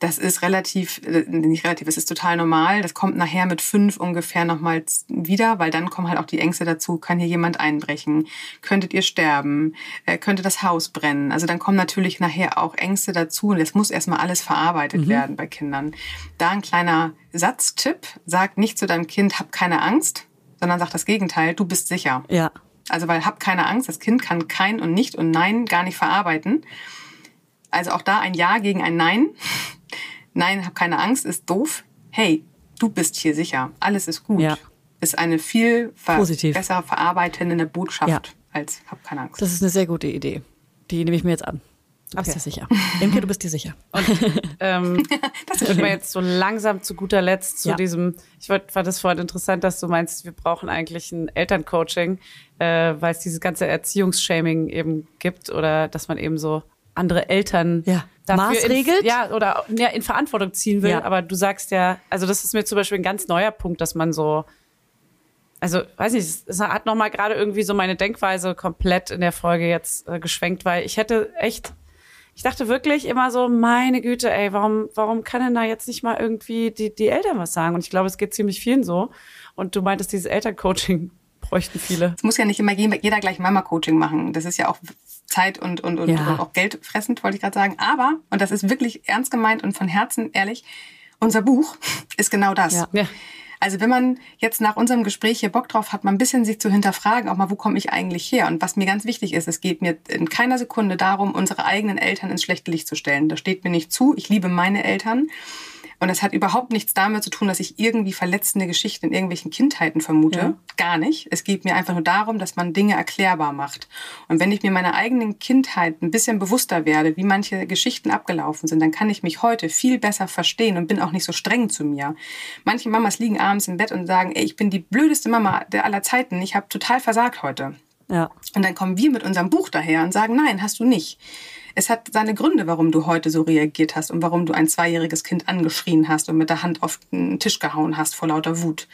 das ist relativ, äh, nicht relativ, es ist total normal. Das kommt nachher mit fünf ungefähr nochmal wieder, weil dann kommen halt auch die Ängste dazu, kann hier jemand einbrechen? Könntet ihr sterben? Äh, könnte das Haus brennen? Also dann kommen natürlich nachher auch Ängste dazu und es muss erstmal alles verarbeitet mhm. werden bei Kindern. Da ein kleiner Satztipp, sag nicht zu deinem Kind, hab keine Angst, sondern sag das Gegenteil, du bist sicher. Ja. Also weil hab keine Angst, das Kind kann kein und nicht und nein gar nicht verarbeiten. Also auch da ein Ja gegen ein Nein nein, hab keine Angst, ist doof. Hey, du bist hier sicher, alles ist gut. Ja. Ist eine viel ver Positiv. besser verarbeitende Botschaft ja. als hab keine Angst. Das ist eine sehr gute Idee. Die nehme ich mir jetzt an. Du okay. bist dir sicher. Imke, du bist dir sicher. Und ähm, (laughs) das ist wir jetzt so langsam zu guter Letzt zu ja. diesem, ich fand das vorhin interessant, dass du meinst, wir brauchen eigentlich ein Elterncoaching, äh, weil es dieses ganze Erziehungsshaming eben gibt oder dass man eben so andere Eltern ja. maßregelt. In, ja, oder ja, in Verantwortung ziehen will. Ja. Aber du sagst ja, also das ist mir zum Beispiel ein ganz neuer Punkt, dass man so, also weiß nicht, es hat nochmal gerade irgendwie so meine Denkweise komplett in der Folge jetzt äh, geschwenkt, weil ich hätte echt, ich dachte wirklich immer so, meine Güte, ey, warum, warum kann denn da jetzt nicht mal irgendwie die, die Eltern was sagen? Und ich glaube, es geht ziemlich vielen so. Und du meintest, dieses Elterncoaching bräuchten viele. Es muss ja nicht immer jeder gleich Mama-Coaching machen. Das ist ja auch Zeit und, und, und, ja. und auch Geld fressend, wollte ich gerade sagen. Aber, und das ist wirklich ernst gemeint und von Herzen ehrlich, unser Buch ist genau das. Ja. Ja. Also wenn man jetzt nach unserem Gespräch hier Bock drauf hat, mal ein bisschen sich zu hinterfragen, auch mal, wo komme ich eigentlich her? Und was mir ganz wichtig ist, es geht mir in keiner Sekunde darum, unsere eigenen Eltern ins schlechte Licht zu stellen. Das steht mir nicht zu. Ich liebe meine Eltern. Und das hat überhaupt nichts damit zu tun, dass ich irgendwie verletzende Geschichten in irgendwelchen Kindheiten vermute. Ja. Gar nicht. Es geht mir einfach nur darum, dass man Dinge erklärbar macht. Und wenn ich mir meiner eigenen Kindheit ein bisschen bewusster werde, wie manche Geschichten abgelaufen sind, dann kann ich mich heute viel besser verstehen und bin auch nicht so streng zu mir. Manche Mamas liegen abends im Bett und sagen, ey, ich bin die blödeste Mama der aller Zeiten. Ich habe total versagt heute. Ja. Und dann kommen wir mit unserem Buch daher und sagen, nein, hast du nicht. Es hat seine Gründe, warum du heute so reagiert hast und warum du ein zweijähriges Kind angeschrien hast und mit der Hand auf den Tisch gehauen hast vor lauter Wut.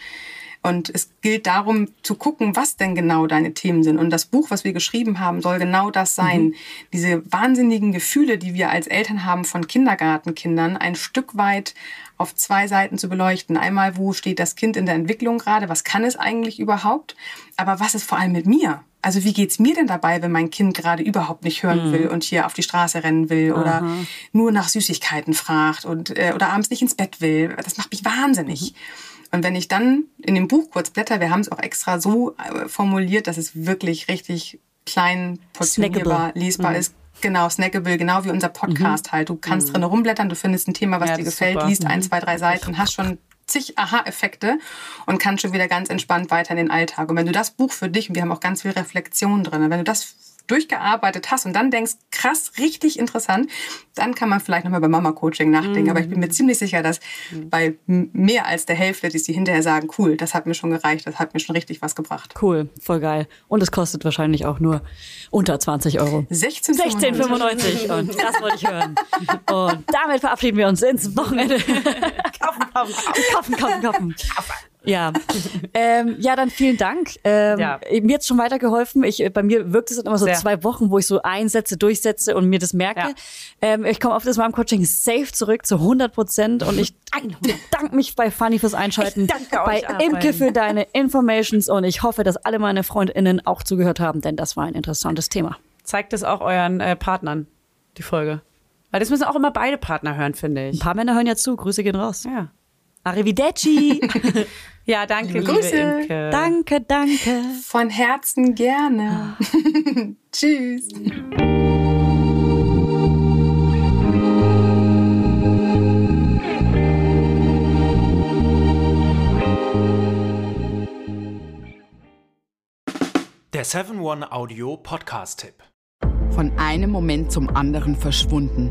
Und es gilt darum zu gucken, was denn genau deine Themen sind. Und das Buch, was wir geschrieben haben, soll genau das sein. Mhm. Diese wahnsinnigen Gefühle, die wir als Eltern haben von Kindergartenkindern, ein Stück weit auf zwei Seiten zu beleuchten. Einmal, wo steht das Kind in der Entwicklung gerade? Was kann es eigentlich überhaupt? Aber was ist vor allem mit mir? Also wie geht's mir denn dabei, wenn mein Kind gerade überhaupt nicht hören mhm. will und hier auf die Straße rennen will oder Aha. nur nach Süßigkeiten fragt und äh, oder abends nicht ins Bett will? Das macht mich wahnsinnig. Mhm. Und wenn ich dann in dem Buch kurz blätter, wir haben es auch extra so äh, formuliert, dass es wirklich richtig klein portionierbar, lesbar mhm. ist. Genau, snackable, genau wie unser Podcast mhm. halt. Du kannst mhm. drin rumblättern, du findest ein Thema, was ja, dir gefällt, liest ein, mhm. zwei, drei Seiten hast schon zig Aha-Effekte und kannst schon wieder ganz entspannt weiter in den Alltag. Und wenn du das Buch für dich, und wir haben auch ganz viel Reflexion drin, wenn du das durchgearbeitet hast und dann denkst, krass, richtig interessant, dann kann man vielleicht nochmal bei Mama-Coaching nachdenken. Mhm. Aber ich bin mir ziemlich sicher, dass mhm. bei mehr als der Hälfte, die sie hinterher sagen, cool, das hat mir schon gereicht, das hat mir schon richtig was gebracht. Cool, voll geil. Und es kostet wahrscheinlich auch nur unter 20 Euro. 16,95. 16,95 und das wollte ich hören. Und damit verabschieden wir uns ins Wochenende. (laughs) kaufen, kaufen, kaufen, kaufen, kaufen. kaufen. Ja, (laughs) ähm, ja, dann vielen Dank. Ähm, ja. Mir hat schon weitergeholfen. Ich, bei mir wirkt es dann immer so Sehr. zwei Wochen, wo ich so einsetze, durchsetze und mir das merke. Ja. Ähm, ich komme auf das Mom Coaching safe zurück zu 100 Prozent und ich (laughs) danke mich bei Fanny fürs Einschalten, bei Imke für deine Informations und ich hoffe, dass alle meine FreundInnen auch zugehört haben, denn das war ein interessantes Thema. Zeigt es auch euren äh, Partnern, die Folge. Weil das müssen auch immer beide Partner hören, finde ich. Ein paar Männer hören ja zu. Grüße gehen raus. Ja. Arrivederci. (laughs) Ja, danke, liebe, Grüße. Imke. danke, danke. Von Herzen gerne. (laughs) Tschüss. Der 7-One-Audio-Podcast-Tipp. Von einem Moment zum anderen verschwunden,